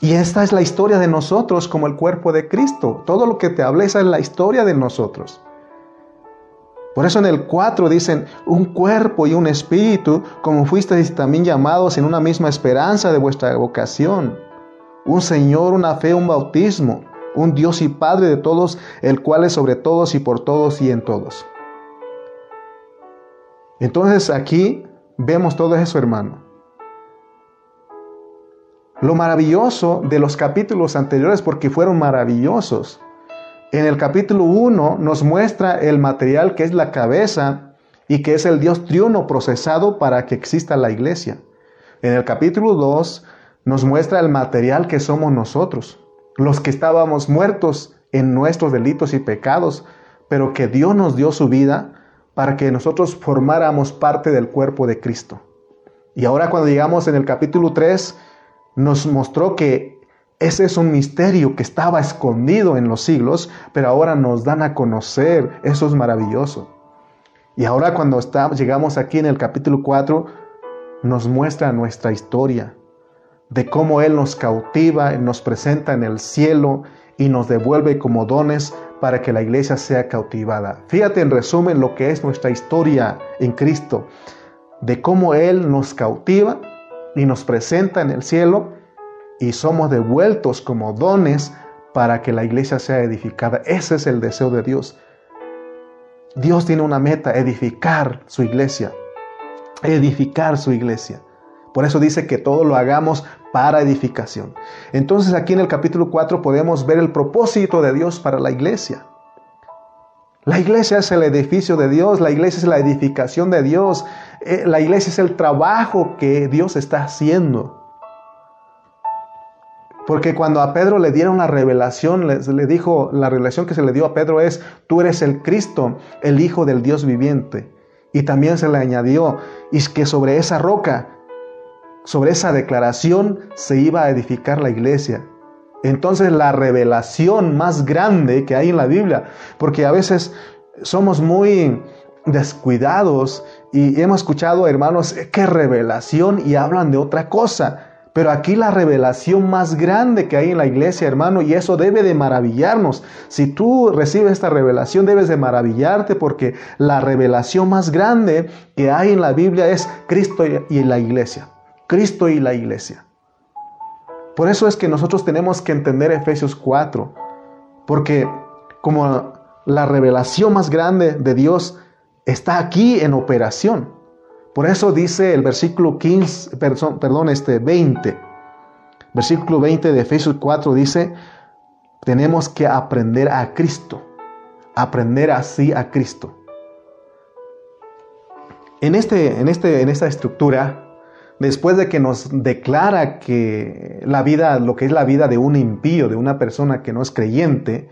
Y esta es la historia de nosotros como el cuerpo de Cristo. Todo lo que te hablé es la historia de nosotros. Por eso en el 4 dicen, un cuerpo y un espíritu, como fuisteis también llamados en una misma esperanza de vuestra vocación. Un Señor, una fe, un bautismo un Dios y Padre de todos, el cual es sobre todos y por todos y en todos. Entonces aquí vemos todo eso, hermano. Lo maravilloso de los capítulos anteriores, porque fueron maravillosos. En el capítulo 1 nos muestra el material que es la cabeza y que es el Dios triuno procesado para que exista la iglesia. En el capítulo 2 nos muestra el material que somos nosotros los que estábamos muertos en nuestros delitos y pecados, pero que Dios nos dio su vida para que nosotros formáramos parte del cuerpo de Cristo. Y ahora cuando llegamos en el capítulo 3, nos mostró que ese es un misterio que estaba escondido en los siglos, pero ahora nos dan a conocer. Eso es maravilloso. Y ahora cuando llegamos aquí en el capítulo 4, nos muestra nuestra historia de cómo Él nos cautiva, nos presenta en el cielo y nos devuelve como dones para que la iglesia sea cautivada. Fíjate en resumen lo que es nuestra historia en Cristo, de cómo Él nos cautiva y nos presenta en el cielo y somos devueltos como dones para que la iglesia sea edificada. Ese es el deseo de Dios. Dios tiene una meta, edificar su iglesia, edificar su iglesia. Por eso dice que todo lo hagamos para edificación. Entonces aquí en el capítulo 4 podemos ver el propósito de Dios para la iglesia. La iglesia es el edificio de Dios, la iglesia es la edificación de Dios, eh, la iglesia es el trabajo que Dios está haciendo. Porque cuando a Pedro le dieron la revelación, le, le, dijo, la revelación que se le dio a Pedro es, tú eres el Cristo, el Hijo del Dios viviente. Y también se le añadió, y que sobre esa roca, sobre esa declaración, se iba a edificar la iglesia. Entonces la revelación más grande que hay en la Biblia, porque a veces somos muy descuidados y hemos escuchado hermanos qué revelación y hablan de otra cosa. Pero aquí la revelación más grande que hay en la iglesia, hermano, y eso debe de maravillarnos. Si tú recibes esta revelación, debes de maravillarte porque la revelación más grande que hay en la Biblia es Cristo y la iglesia. Cristo y la iglesia. Por eso es que nosotros tenemos que entender Efesios 4, porque como la revelación más grande de Dios está aquí en operación. Por eso dice el versículo 15, perdón, este 20. Versículo 20 de Efesios 4 dice, tenemos que aprender a Cristo, aprender así a Cristo. En, este, en, este, en esta estructura después de que nos declara que la vida, lo que es la vida de un impío, de una persona que no es creyente,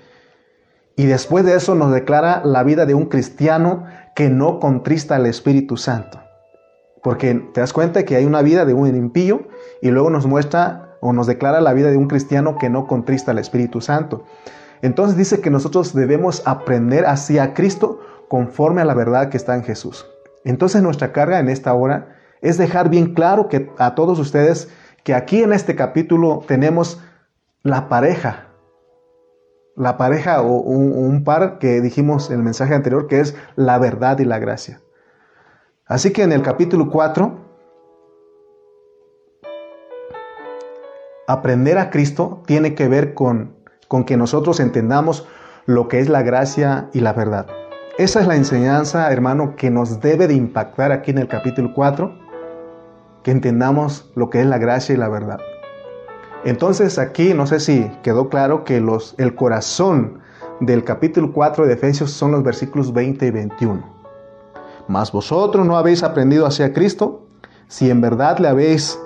y después de eso nos declara la vida de un cristiano que no contrista al Espíritu Santo. Porque te das cuenta que hay una vida de un impío y luego nos muestra o nos declara la vida de un cristiano que no contrista al Espíritu Santo. Entonces dice que nosotros debemos aprender hacia Cristo conforme a la verdad que está en Jesús. Entonces nuestra carga en esta hora es dejar bien claro que a todos ustedes que aquí en este capítulo tenemos la pareja, la pareja o un, par que dijimos en el mensaje anterior que es la verdad y la gracia. Así que en el capítulo 4, aprender a Cristo tiene que ver con, con que nosotros entendamos lo que es la gracia y la verdad. Esa es la enseñanza, hermano, que nos debe de impactar aquí en el capítulo 4 que entendamos lo que es la gracia y la verdad. Entonces aquí no sé si quedó claro que los, el corazón del capítulo 4 de Efesios son los versículos 20 y 21. Mas vosotros no habéis aprendido hacia Cristo, si en verdad le habéis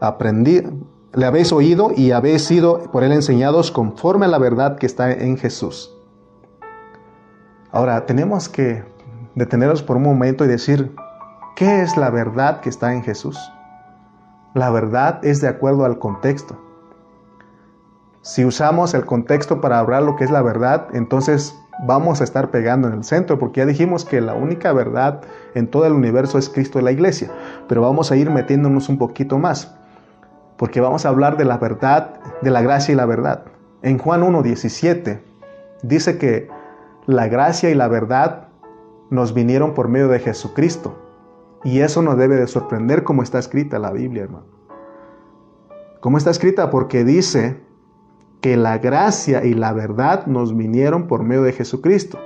aprendido, le habéis oído y habéis sido por él enseñados conforme a la verdad que está en Jesús. Ahora, tenemos que detenernos por un momento y decir, ¿qué es la verdad que está en Jesús? La verdad es de acuerdo al contexto. Si usamos el contexto para hablar lo que es la verdad, entonces vamos a estar pegando en el centro, porque ya dijimos que la única verdad en todo el universo es Cristo y la iglesia, pero vamos a ir metiéndonos un poquito más, porque vamos a hablar de la verdad, de la gracia y la verdad. En Juan 1.17 dice que la gracia y la verdad nos vinieron por medio de Jesucristo. Y eso nos debe de sorprender como está escrita la Biblia, hermano. ¿Cómo está escrita? Porque dice que la gracia y la verdad nos vinieron por medio de Jesucristo.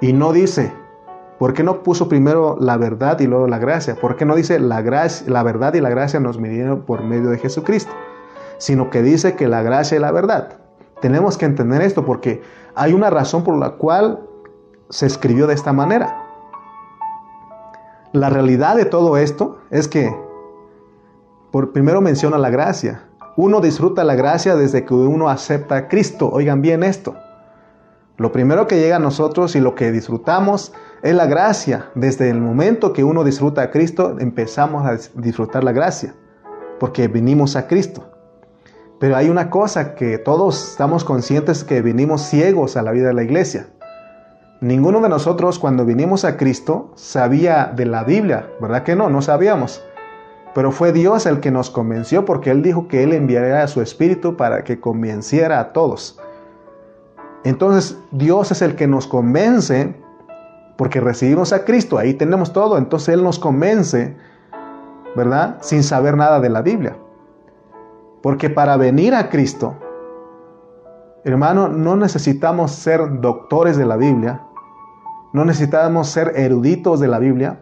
Y no dice, ¿por qué no puso primero la verdad y luego la gracia? ¿Por qué no dice la, gracia, la verdad y la gracia nos vinieron por medio de Jesucristo? Sino que dice que la gracia y la verdad. Tenemos que entender esto porque hay una razón por la cual se escribió de esta manera. La realidad de todo esto es que, por primero menciona la gracia. Uno disfruta la gracia desde que uno acepta a Cristo. Oigan bien esto. Lo primero que llega a nosotros y lo que disfrutamos es la gracia. Desde el momento que uno disfruta a Cristo, empezamos a disfrutar la gracia, porque vinimos a Cristo. Pero hay una cosa que todos estamos conscientes que vinimos ciegos a la vida de la iglesia. Ninguno de nosotros cuando vinimos a Cristo sabía de la Biblia, ¿verdad que no? No sabíamos. Pero fue Dios el que nos convenció porque Él dijo que Él enviaría a su Espíritu para que convenciera a todos. Entonces Dios es el que nos convence porque recibimos a Cristo, ahí tenemos todo, entonces Él nos convence, ¿verdad? Sin saber nada de la Biblia. Porque para venir a Cristo, hermano, no necesitamos ser doctores de la Biblia, no necesitamos ser eruditos de la Biblia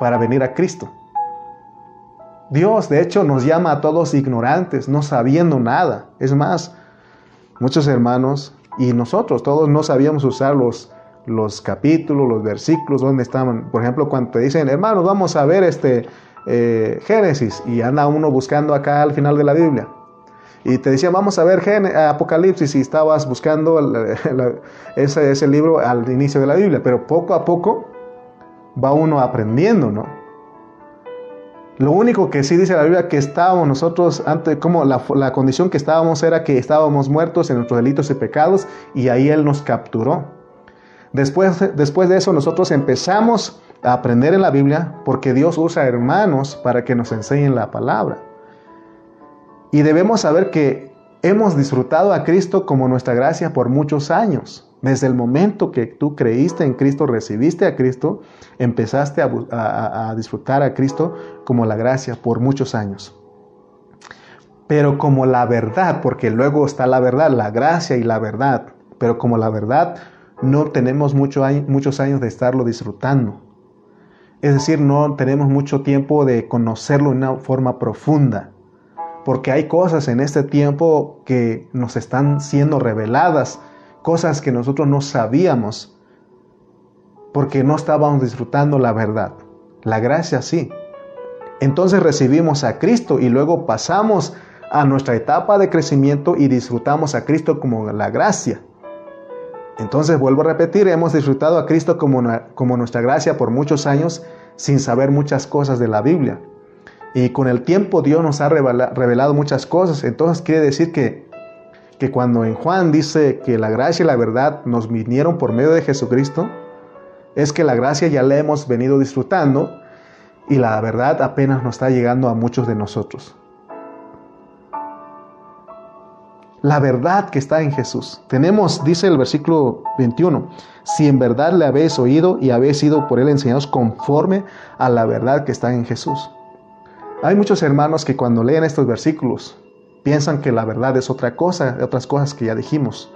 para venir a Cristo. Dios, de hecho, nos llama a todos ignorantes, no sabiendo nada. Es más, muchos hermanos y nosotros todos no sabíamos usar los, los capítulos, los versículos, donde estaban. Por ejemplo, cuando te dicen, hermanos, vamos a ver este eh, Génesis, y anda uno buscando acá al final de la Biblia. Y te decían, vamos a ver Apocalipsis, y estabas buscando ese, ese libro al inicio de la Biblia. Pero poco a poco va uno aprendiendo, ¿no? Lo único que sí dice la Biblia que estábamos nosotros antes, como la, la, condición que estábamos era que estábamos muertos en nuestros delitos y pecados y ahí Él nos capturó. Después, después de eso nosotros empezamos a aprender en la Biblia porque Dios usa hermanos para que nos enseñen la palabra. Y debemos saber que hemos disfrutado a Cristo como nuestra gracia por muchos años. Desde el momento que tú creíste en Cristo, recibiste a Cristo, empezaste a, disfrutar a Cristo como la gracia por muchos años. Pero como la verdad, porque luego está la verdad, la gracia y la verdad, pero como la verdad no tenemos mucho, muchos años de estarlo disfrutando. Es decir, no tenemos mucho tiempo de conocerlo de una forma profunda, porque hay cosas en este tiempo que nos están siendo reveladas cosas que nosotros no sabíamos porque no estábamos disfrutando la verdad. La gracia sí. Entonces recibimos a Cristo y luego pasamos a nuestra etapa de crecimiento y disfrutamos a Cristo como la gracia. Entonces vuelvo a repetir, hemos disfrutado a Cristo como, como nuestra gracia por muchos años sin saber muchas cosas de la Biblia. Y con el tiempo Dios nos ha revelado muchas cosas. Entonces quiere decir que que cuando en Juan dice que la gracia y la verdad nos vinieron por medio de Jesucristo, es que la gracia ya la hemos venido disfrutando y la verdad apenas nos está llegando a muchos de nosotros. La verdad que está en Jesús. Tenemos, dice el versículo 21, si en verdad le habéis oído y habéis sido por él enseñados conforme a la verdad que está en Jesús. Hay muchos hermanos que cuando leen estos versículos Piensan que la verdad es otra cosa, otras cosas que ya dijimos.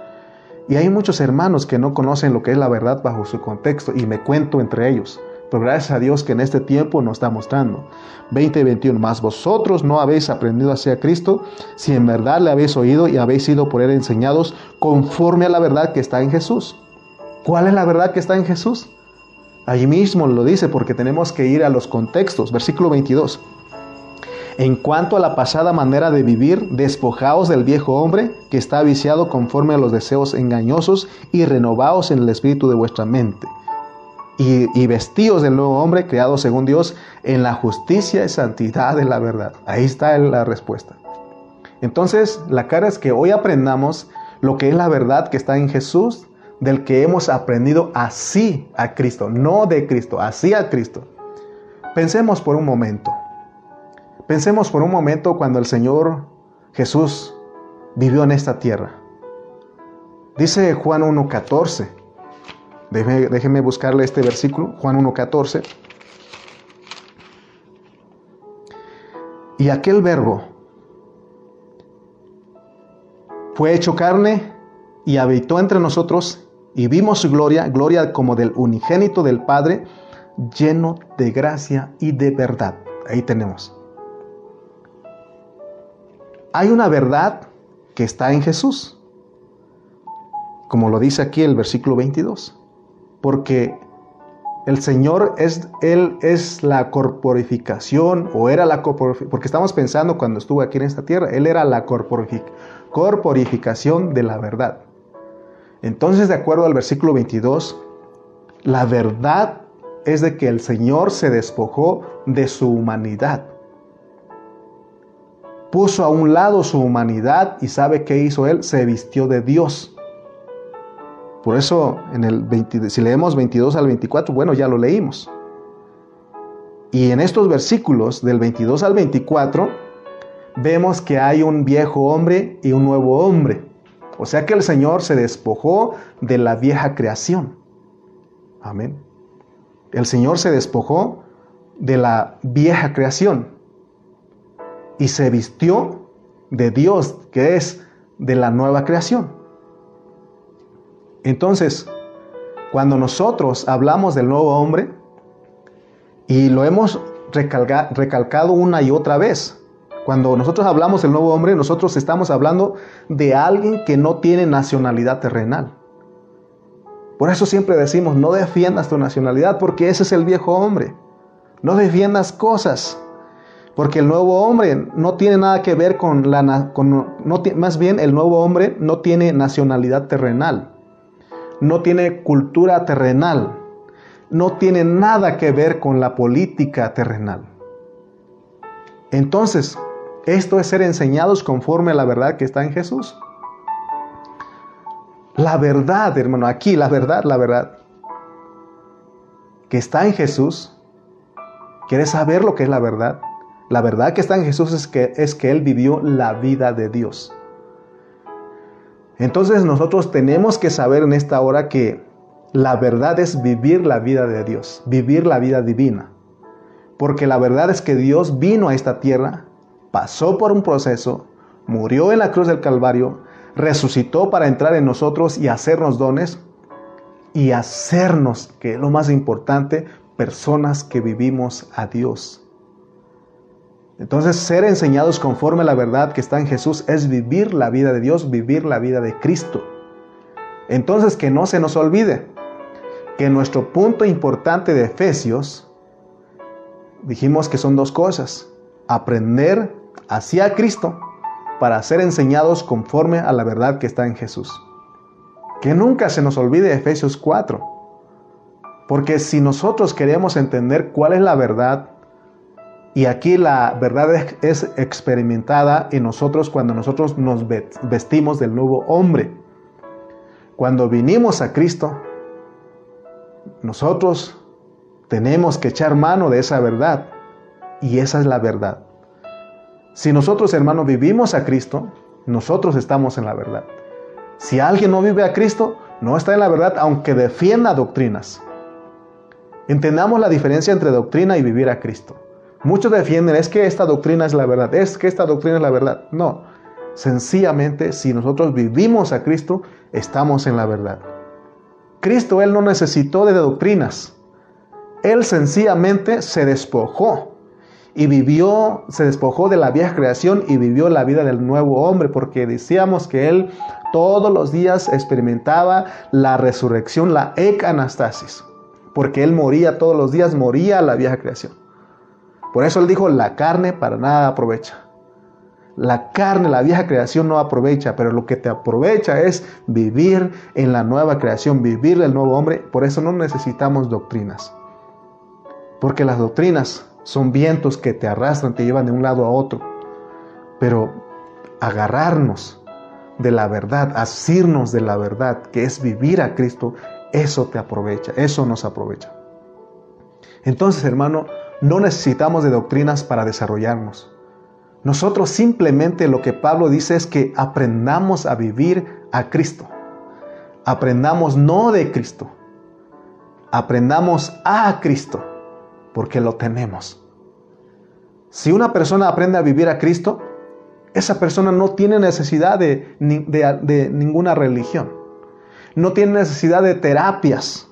Y hay muchos hermanos que no conocen lo que es la verdad bajo su contexto y me cuento entre ellos. Pero gracias a Dios que en este tiempo nos está mostrando. 20 21. Más vosotros no habéis aprendido hacia Cristo si en verdad le habéis oído y habéis sido por él enseñados conforme a la verdad que está en Jesús. ¿Cuál es la verdad que está en Jesús? Allí mismo lo dice porque tenemos que ir a los contextos. Versículo 22. En cuanto a la pasada manera de vivir, despojaos del viejo hombre que está viciado conforme a los deseos engañosos y renovaos en el espíritu de vuestra mente. Y, y vestíos del nuevo hombre creado según Dios en la justicia y santidad de la verdad. Ahí está la respuesta. Entonces, la cara es que hoy aprendamos lo que es la verdad que está en Jesús, del que hemos aprendido así a Cristo, no de Cristo, así a Cristo. Pensemos por un momento. Pensemos por un momento cuando el Señor Jesús vivió en esta tierra. Dice Juan 1.14. Déjeme, déjeme buscarle este versículo, Juan 1.14. Y aquel verbo fue hecho carne y habitó entre nosotros y vimos su gloria, gloria como del unigénito del Padre, lleno de gracia y de verdad. Ahí tenemos hay una verdad que está en Jesús, como lo dice aquí el versículo 22, porque el Señor es, Él es la corporificación, o era la corporificación, porque estamos pensando cuando estuvo aquí en esta tierra, Él era la corporificación de la verdad. Entonces, de acuerdo al versículo 22, la verdad es de que el Señor se despojó de su humanidad puso a un lado su humanidad y sabe qué hizo él, se vistió de Dios. Por eso, en el si leemos 22 al 24, bueno, ya lo leímos. Y en estos versículos del 22 al 24, vemos que hay un viejo hombre y un nuevo hombre. O sea que el Señor se despojó de la vieja creación. Amén. El Señor se despojó de la vieja creación y se vistió de Dios, que es de la nueva creación. Entonces, cuando nosotros hablamos del nuevo hombre, y lo hemos recalcado una y otra vez, cuando nosotros hablamos del nuevo hombre, nosotros estamos hablando de alguien que no tiene nacionalidad terrenal. Por eso siempre decimos, no defiendas tu nacionalidad, porque ese es el viejo hombre. No defiendas cosas, porque el nuevo hombre no tiene nada que ver con la... Con, no, más bien, el nuevo hombre no tiene nacionalidad terrenal, no tiene cultura terrenal, no tiene nada que ver con la política terrenal. Entonces, esto es ser enseñados conforme a la verdad que está en Jesús. La verdad, hermano, aquí la verdad, la verdad que está en Jesús. ¿Quieres saber lo que es la verdad? La verdad que está en Jesús es que, es que Él vivió la vida de Dios. Entonces nosotros tenemos que saber en esta hora que la verdad es vivir la vida de Dios, vivir la vida divina. Porque la verdad es que Dios vino a esta tierra, pasó por un proceso, murió en la cruz del Calvario, resucitó para entrar en nosotros y hacernos dones y hacernos, que es lo más importante, personas que vivimos a Dios. Entonces, ser enseñados conforme a la verdad que está en Jesús es vivir la vida de Dios, vivir la vida de Cristo. Entonces, que no se nos olvide, que nuestro punto importante de Efesios, dijimos que son dos cosas, aprender hacia Cristo para ser enseñados conforme a la verdad que está en Jesús. Que nunca se nos olvide Efesios 4, porque si nosotros queremos entender cuál es la verdad, y aquí la verdad es experimentada en nosotros cuando nosotros nos vestimos del nuevo hombre. Cuando vinimos a Cristo, nosotros tenemos que echar mano de esa verdad. Y esa es la verdad. Si nosotros, hermanos, vivimos a Cristo, nosotros estamos en la verdad. Si alguien no vive a Cristo, no está en la verdad, aunque defienda doctrinas. Entendamos la diferencia entre doctrina y vivir a Cristo. Muchos defienden, es que esta doctrina es la verdad, es que esta doctrina es la verdad. No, sencillamente si nosotros vivimos a Cristo, estamos en la verdad. Cristo, Él no necesitó de doctrinas. Él sencillamente se despojó y vivió, se despojó de la vieja creación y vivió la vida del nuevo hombre, porque decíamos que Él todos los días experimentaba la resurrección, la ecanastasis, porque Él moría todos los días, moría la vieja creación. Por eso Él dijo, la carne para nada aprovecha. La carne, la vieja creación no aprovecha, pero lo que te aprovecha es vivir en la nueva creación, vivir el nuevo hombre. Por eso no necesitamos doctrinas. Porque las doctrinas son vientos que te arrastran, te llevan de un lado a otro. Pero agarrarnos de la verdad, asirnos de la verdad, que es vivir a Cristo, eso te aprovecha, eso nos aprovecha. Entonces, hermano, no necesitamos de doctrinas para desarrollarnos. Nosotros simplemente lo que Pablo dice es que aprendamos a vivir a Cristo. Aprendamos no de Cristo. Aprendamos a Cristo, porque lo tenemos. Si una persona aprende a vivir a Cristo, esa persona no tiene necesidad de, ninguna religión. No tiene necesidad de terapias.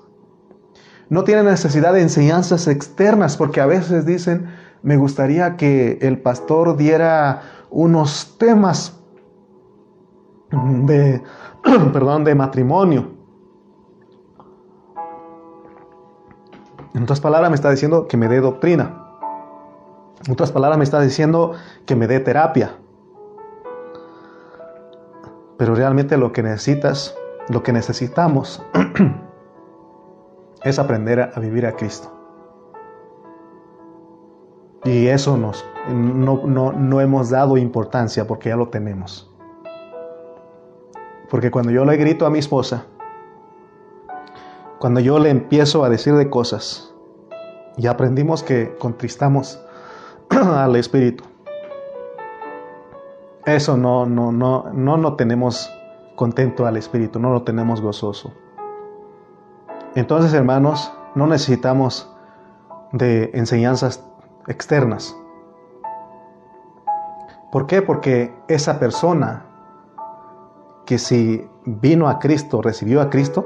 No tiene necesidad de enseñanzas externas, porque a veces dicen, me gustaría que el pastor diera unos temas de, perdón, de matrimonio. En otras palabras me está diciendo que me dé doctrina. En otras palabras me está diciendo que me dé terapia. Pero realmente lo que necesitas, lo que necesitamos es aprender a vivir a Cristo. Y eso nos, no, no, hemos dado importancia porque ya lo tenemos. Porque cuando yo le grito a mi esposa, cuando yo le empiezo a decir de cosas, ya aprendimos que contristamos al Espíritu. Eso no, no, no, no, no tenemos contento al Espíritu, no lo tenemos gozoso. Entonces, hermanos, no necesitamos de enseñanzas externas. ¿Por qué? Porque esa persona que si vino a Cristo, recibió a Cristo,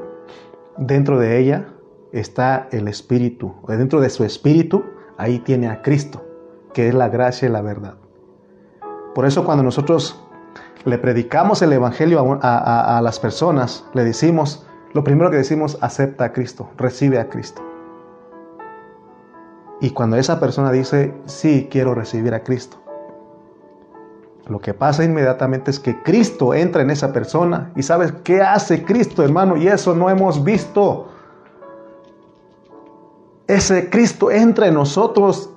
dentro de ella está el Espíritu. Dentro de su Espíritu, ahí tiene a Cristo, que es la gracia y la verdad. Por eso cuando nosotros le predicamos el Evangelio a, a las personas, le decimos, lo primero que decimos, acepta a Cristo, recibe a Cristo. Y cuando esa persona dice, sí, quiero recibir a Cristo, lo que pasa inmediatamente es que Cristo entra en esa persona. ¿Y sabes qué hace Cristo, hermano? Y eso no hemos visto. Ese Cristo entra en nosotros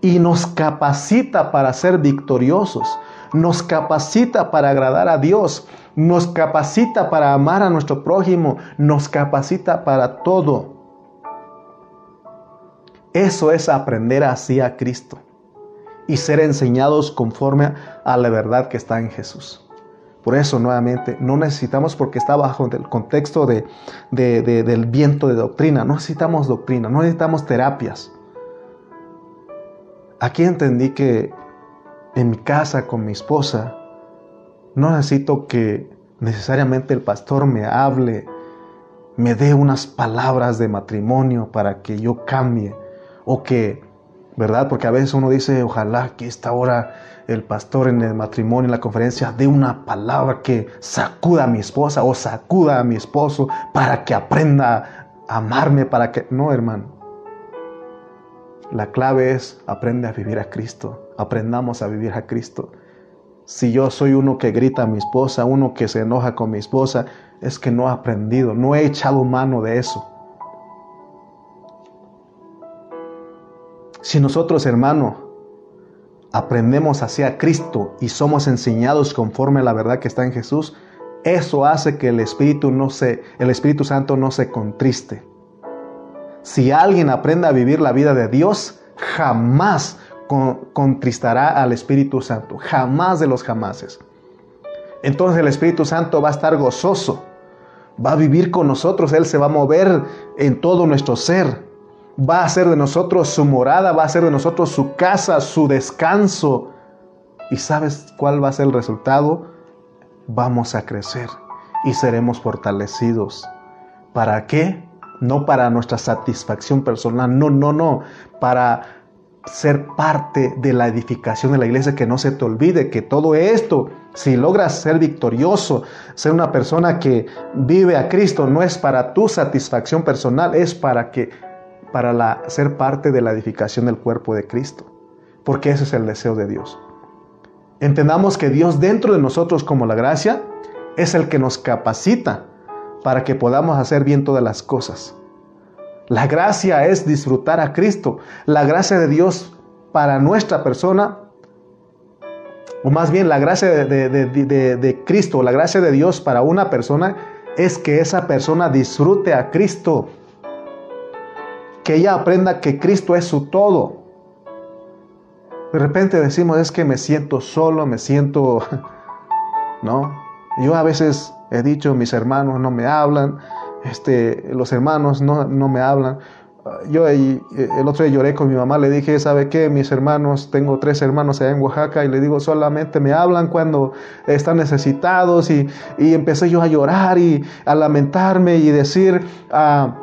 y nos capacita para ser victoriosos. Nos capacita para agradar a Dios. Nos capacita para amar a nuestro prójimo. Nos capacita para todo. Eso es aprender así a Cristo y ser enseñados conforme a la verdad que está en Jesús. Por eso, nuevamente, no necesitamos, porque está bajo el contexto de, del viento de doctrina, no necesitamos doctrina, no necesitamos terapias. Aquí entendí que en mi casa con mi esposa, no necesito que necesariamente el pastor me hable, me dé unas palabras de matrimonio para que yo cambie o que ¿verdad? Porque a veces uno dice, ojalá que esta hora el pastor en el matrimonio, en la conferencia, dé una palabra que sacuda a mi esposa o sacuda a mi esposo para que aprenda a amarme, para que... No, hermano. La clave es aprende a vivir a Cristo. Aprendamos a vivir a Cristo. Si yo soy uno que grita a mi esposa, uno que se enoja con mi esposa, es que no he aprendido, no he echado mano de eso. Si nosotros, hermano, aprendemos hacia Cristo y somos enseñados conforme a la verdad que está en Jesús, eso hace que el Espíritu no se, el Espíritu Santo no se contriste. Si alguien aprende a vivir la vida de Dios, jamás contristará al Espíritu Santo, jamás de los jamases. Entonces el Espíritu Santo va a estar gozoso, va a vivir con nosotros, Él se va a mover en todo nuestro ser va a ser de nosotros su morada, va a ser de nosotros su casa, su descanso. ¿Y sabes cuál va a ser el resultado? Vamos a crecer y seremos fortalecidos. ¿Para qué? No para nuestra satisfacción personal, no, no, no, para ser parte de la edificación de la iglesia, que no se te olvide que todo esto, si logras ser victorioso, ser una persona que vive a Cristo, no es para tu satisfacción personal, es para que para la, ser parte de la edificación del cuerpo de Cristo, porque ese es el deseo de Dios. Entendamos que Dios dentro de nosotros como la gracia es el que nos capacita para que podamos hacer bien todas las cosas. La gracia es disfrutar a Cristo. La gracia de Dios para nuestra persona, o más bien la gracia de, Cristo, la gracia de Dios para una persona, es que esa persona disfrute a Cristo que ella aprenda que Cristo es su todo. De repente decimos, es que me siento solo, me siento, ¿no? Yo a veces he dicho, mis hermanos no me hablan, este, los hermanos no, no me hablan. Yo el otro día lloré con mi mamá, le dije, ¿sabe qué? Mis hermanos, tengo tres hermanos allá en Oaxaca y le digo, solamente me hablan cuando están necesitados y, y empecé yo a llorar y a lamentarme y decir, ah,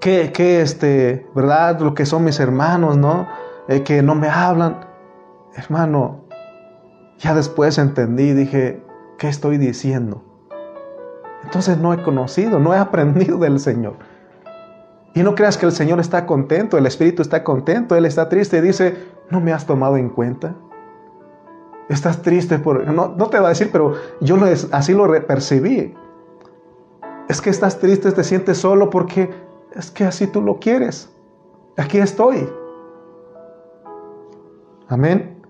que, este, ¿verdad? Lo que son mis hermanos, ¿no? Eh, que no me hablan. Hermano, ya después entendí, dije, ¿qué estoy diciendo? Entonces no he conocido, no he aprendido del Señor. Y no creas que el Señor está contento, el Espíritu está contento, Él está triste y dice, no me has tomado en cuenta. Estás triste por... No, no te va a decir, pero yo así lo percibí. Es que estás triste, te sientes solo porque es que así tú lo quieres. Aquí estoy. Amén.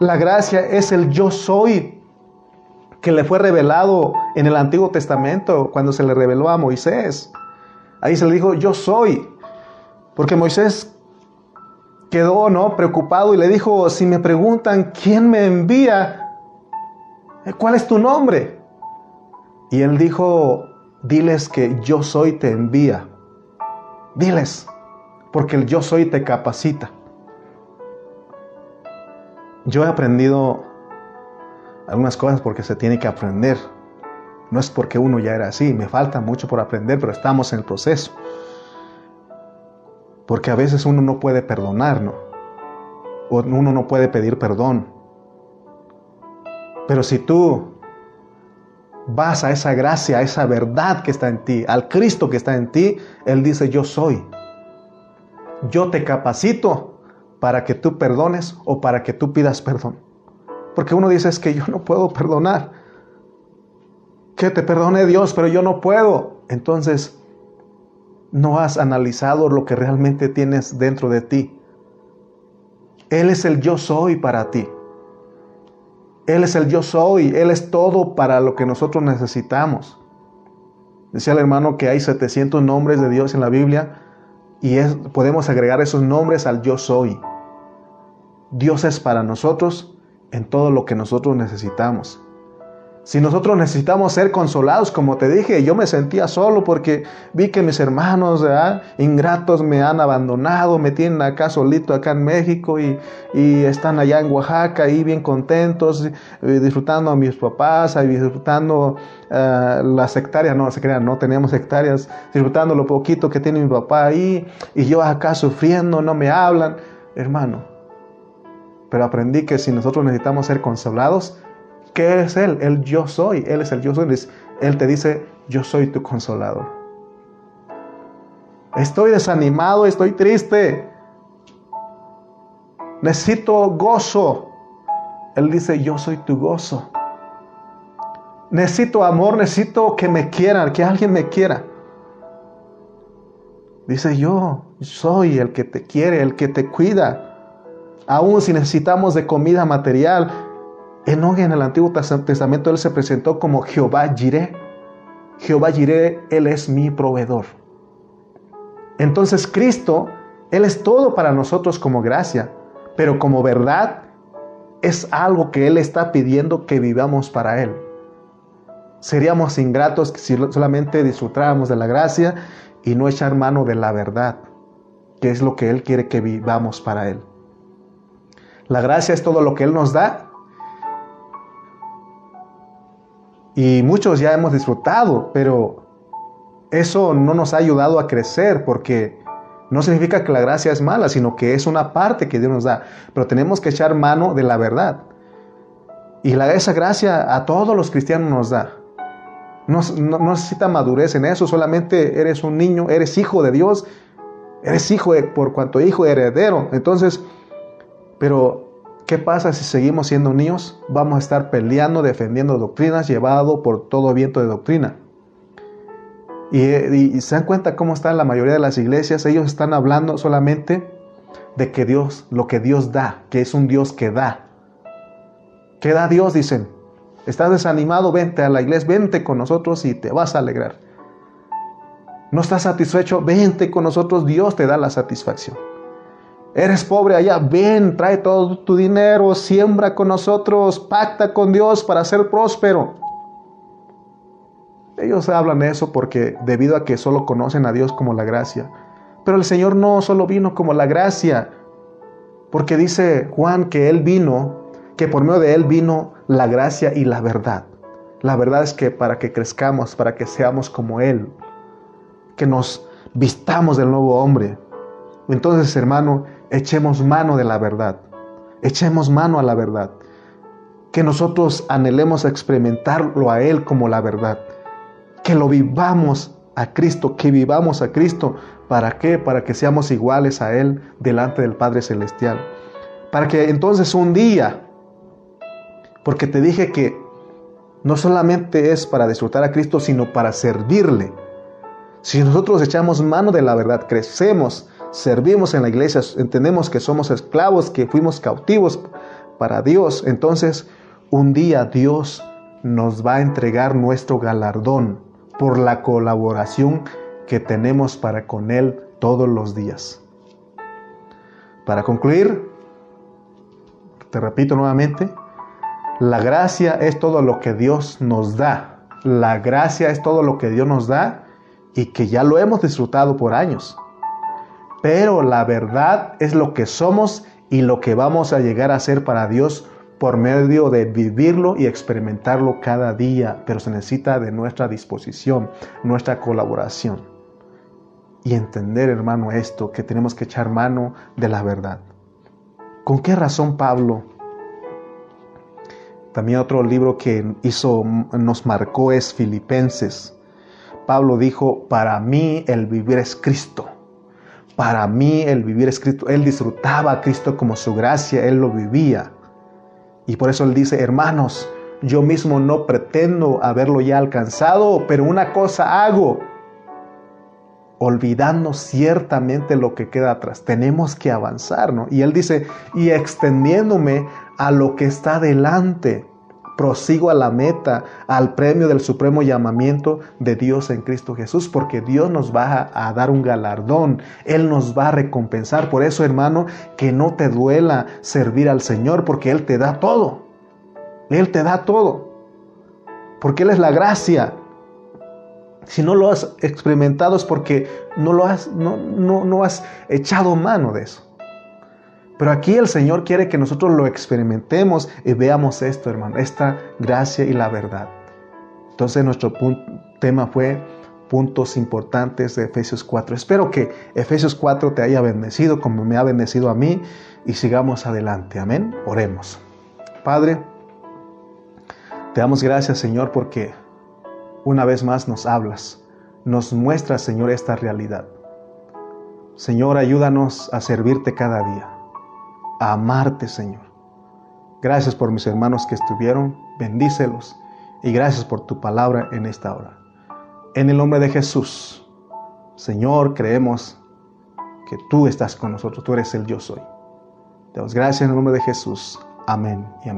La gracia es el yo soy que le fue revelado en el Antiguo Testamento cuando se le reveló a Moisés. Ahí se le dijo, yo soy. Porque Moisés quedó ¿no? preocupado y le dijo, si me preguntan quién me envía, ¿cuál es tu nombre? Y él dijo, Diles que yo soy te envía. Diles, porque el yo soy te capacita. Yo he aprendido algunas cosas porque se tiene que aprender. No es porque uno ya era así, me falta mucho por aprender, pero estamos en el proceso. Porque a veces uno no puede perdonar, ¿no? O uno no puede pedir perdón. Pero si tú vas a esa gracia, a esa verdad que está en ti, al Cristo que está en ti, Él dice, yo soy. Yo te capacito para que tú perdones o para que tú pidas perdón. Porque uno dice, es que yo no puedo perdonar. Que te perdone Dios, pero yo no puedo. Entonces, no has analizado lo que realmente tienes dentro de ti. Él es el yo soy para ti. Él es el yo soy, Él es todo para lo que nosotros necesitamos. Decía el hermano que hay 700 nombres de Dios en la Biblia y podemos agregar esos nombres al yo soy. Dios es para nosotros en todo lo que nosotros necesitamos. Si nosotros necesitamos ser consolados, como te dije, yo me sentía solo porque vi que mis hermanos ingratos me han abandonado, me tienen acá solito acá en México y, están allá en Oaxaca ahí bien contentos, eh, disfrutando a mis papás, disfrutando uh, las hectáreas, no se crean, no teníamos hectáreas, disfrutando lo poquito que tiene mi papá ahí y yo acá sufriendo, no me hablan, hermano. Pero aprendí que si nosotros necesitamos ser consolados, ¿Qué es Él? El yo soy. Él es el yo soy. Él te dice, yo soy tu consolador. Estoy desanimado, estoy triste. Necesito gozo. Él dice, yo soy tu gozo. Necesito amor, necesito que me quieran, que alguien me quiera. Dice, yo soy el que te quiere, el que te cuida. Aún si necesitamos de comida material, Enoch en el Antiguo Testamento él se presentó como Jehová Jireh. Jehová Jireh, él es mi proveedor. Entonces Cristo, él es todo para nosotros como gracia, pero como verdad es algo que él está pidiendo que vivamos para él. Seríamos ingratos si solamente disfrutáramos de la gracia y no echar mano de la verdad, que es lo que él quiere que vivamos para él. La gracia es todo lo que él nos da Y muchos ya hemos disfrutado, pero eso no nos ha ayudado a crecer porque no significa que la gracia es mala, sino que es una parte que Dios nos da. Pero tenemos que echar mano de la verdad. Y la, esa gracia a todos los cristianos nos da. No, no, necesita madurez en eso, solamente eres un niño, eres hijo de Dios, eres hijo por cuanto hijo heredero. Entonces, pero ¿Qué pasa si seguimos siendo niños? Vamos a estar peleando, defendiendo doctrinas, llevado por todo viento de doctrina. Y, se dan cuenta cómo está la mayoría de las iglesias. Ellos están hablando solamente de que Dios, lo que Dios da, que es un Dios que da. ¿Qué da Dios? Dicen. Estás desanimado, vente a la iglesia, vente con nosotros y te vas a alegrar. No estás satisfecho, vente con nosotros, Dios te da la satisfacción. Eres pobre allá, ven, trae todo tu dinero, siembra con nosotros, pacta con Dios para ser próspero. Ellos hablan eso porque debido a que solo conocen a Dios como la gracia. Pero el Señor no solo vino como la gracia, porque dice Juan que Él vino, que por medio de Él vino la gracia y la verdad. La verdad es que para que crezcamos, para que seamos como Él, que nos vistamos del nuevo hombre. Entonces, hermano, echemos mano de la verdad. Echemos mano a la verdad. Que nosotros anhelemos experimentarlo a Él como la verdad. Que lo vivamos a Cristo, que vivamos a Cristo. ¿Para qué? Para que seamos iguales a Él delante del Padre Celestial. Para que entonces un día, porque te dije que no solamente es para disfrutar a Cristo, sino para servirle. Si nosotros echamos mano de la verdad, crecemos, servimos en la iglesia, entendemos que somos esclavos, que fuimos cautivos para Dios, entonces un día Dios nos va a entregar nuestro galardón por la colaboración que tenemos para con Él todos los días. Para concluir, te repito nuevamente, la gracia es todo lo que Dios nos da. La gracia es todo lo que Dios nos da y que ya lo hemos disfrutado por años pero la verdad es lo que somos y lo que vamos a llegar a ser para Dios por medio de vivirlo y experimentarlo cada día, pero se necesita de nuestra disposición, nuestra colaboración. Y entender, hermano, esto, que tenemos que echar mano de la verdad. ¿Con qué razón Pablo También otro libro que hizo, nos marcó es Filipenses. Pablo dijo, para mí el vivir es Cristo. Para mí el vivir es Cristo. Él disfrutaba a Cristo como su gracia, él lo vivía. Y por eso él dice, hermanos, yo mismo no pretendo haberlo ya alcanzado, pero una cosa hago, olvidando ciertamente lo que queda atrás. Tenemos que avanzar, ¿no? Y él dice, y extendiéndome a lo que está delante, prosigo a la meta, al premio del supremo llamamiento de Dios en Cristo Jesús, porque Dios nos va a, dar un galardón, Él nos va a recompensar. Por eso, hermano, que no te duela servir al Señor, porque Él te da todo. Él te da todo, porque Él es la gracia. Si no lo has experimentado es porque no lo has, no, no, no has echado mano de eso. Pero aquí el Señor quiere que nosotros lo experimentemos y veamos esto, hermano, esta gracia y la verdad. Entonces nuestro tema fue puntos importantes de Efesios 4. Espero que Efesios 4 te haya bendecido como me ha bendecido a mí y sigamos adelante. Amén. Oremos. Padre, te damos gracias, Señor, porque una vez más nos hablas, nos muestras, Señor, esta realidad. Señor, ayúdanos a servirte cada día a amarte, Señor. Gracias por mis hermanos que estuvieron, bendícelos y gracias por tu palabra en esta hora. En el nombre de Jesús, Señor, creemos que tú estás con nosotros, tú eres el yo soy. Te gracias en el nombre de Jesús. Amén y amén.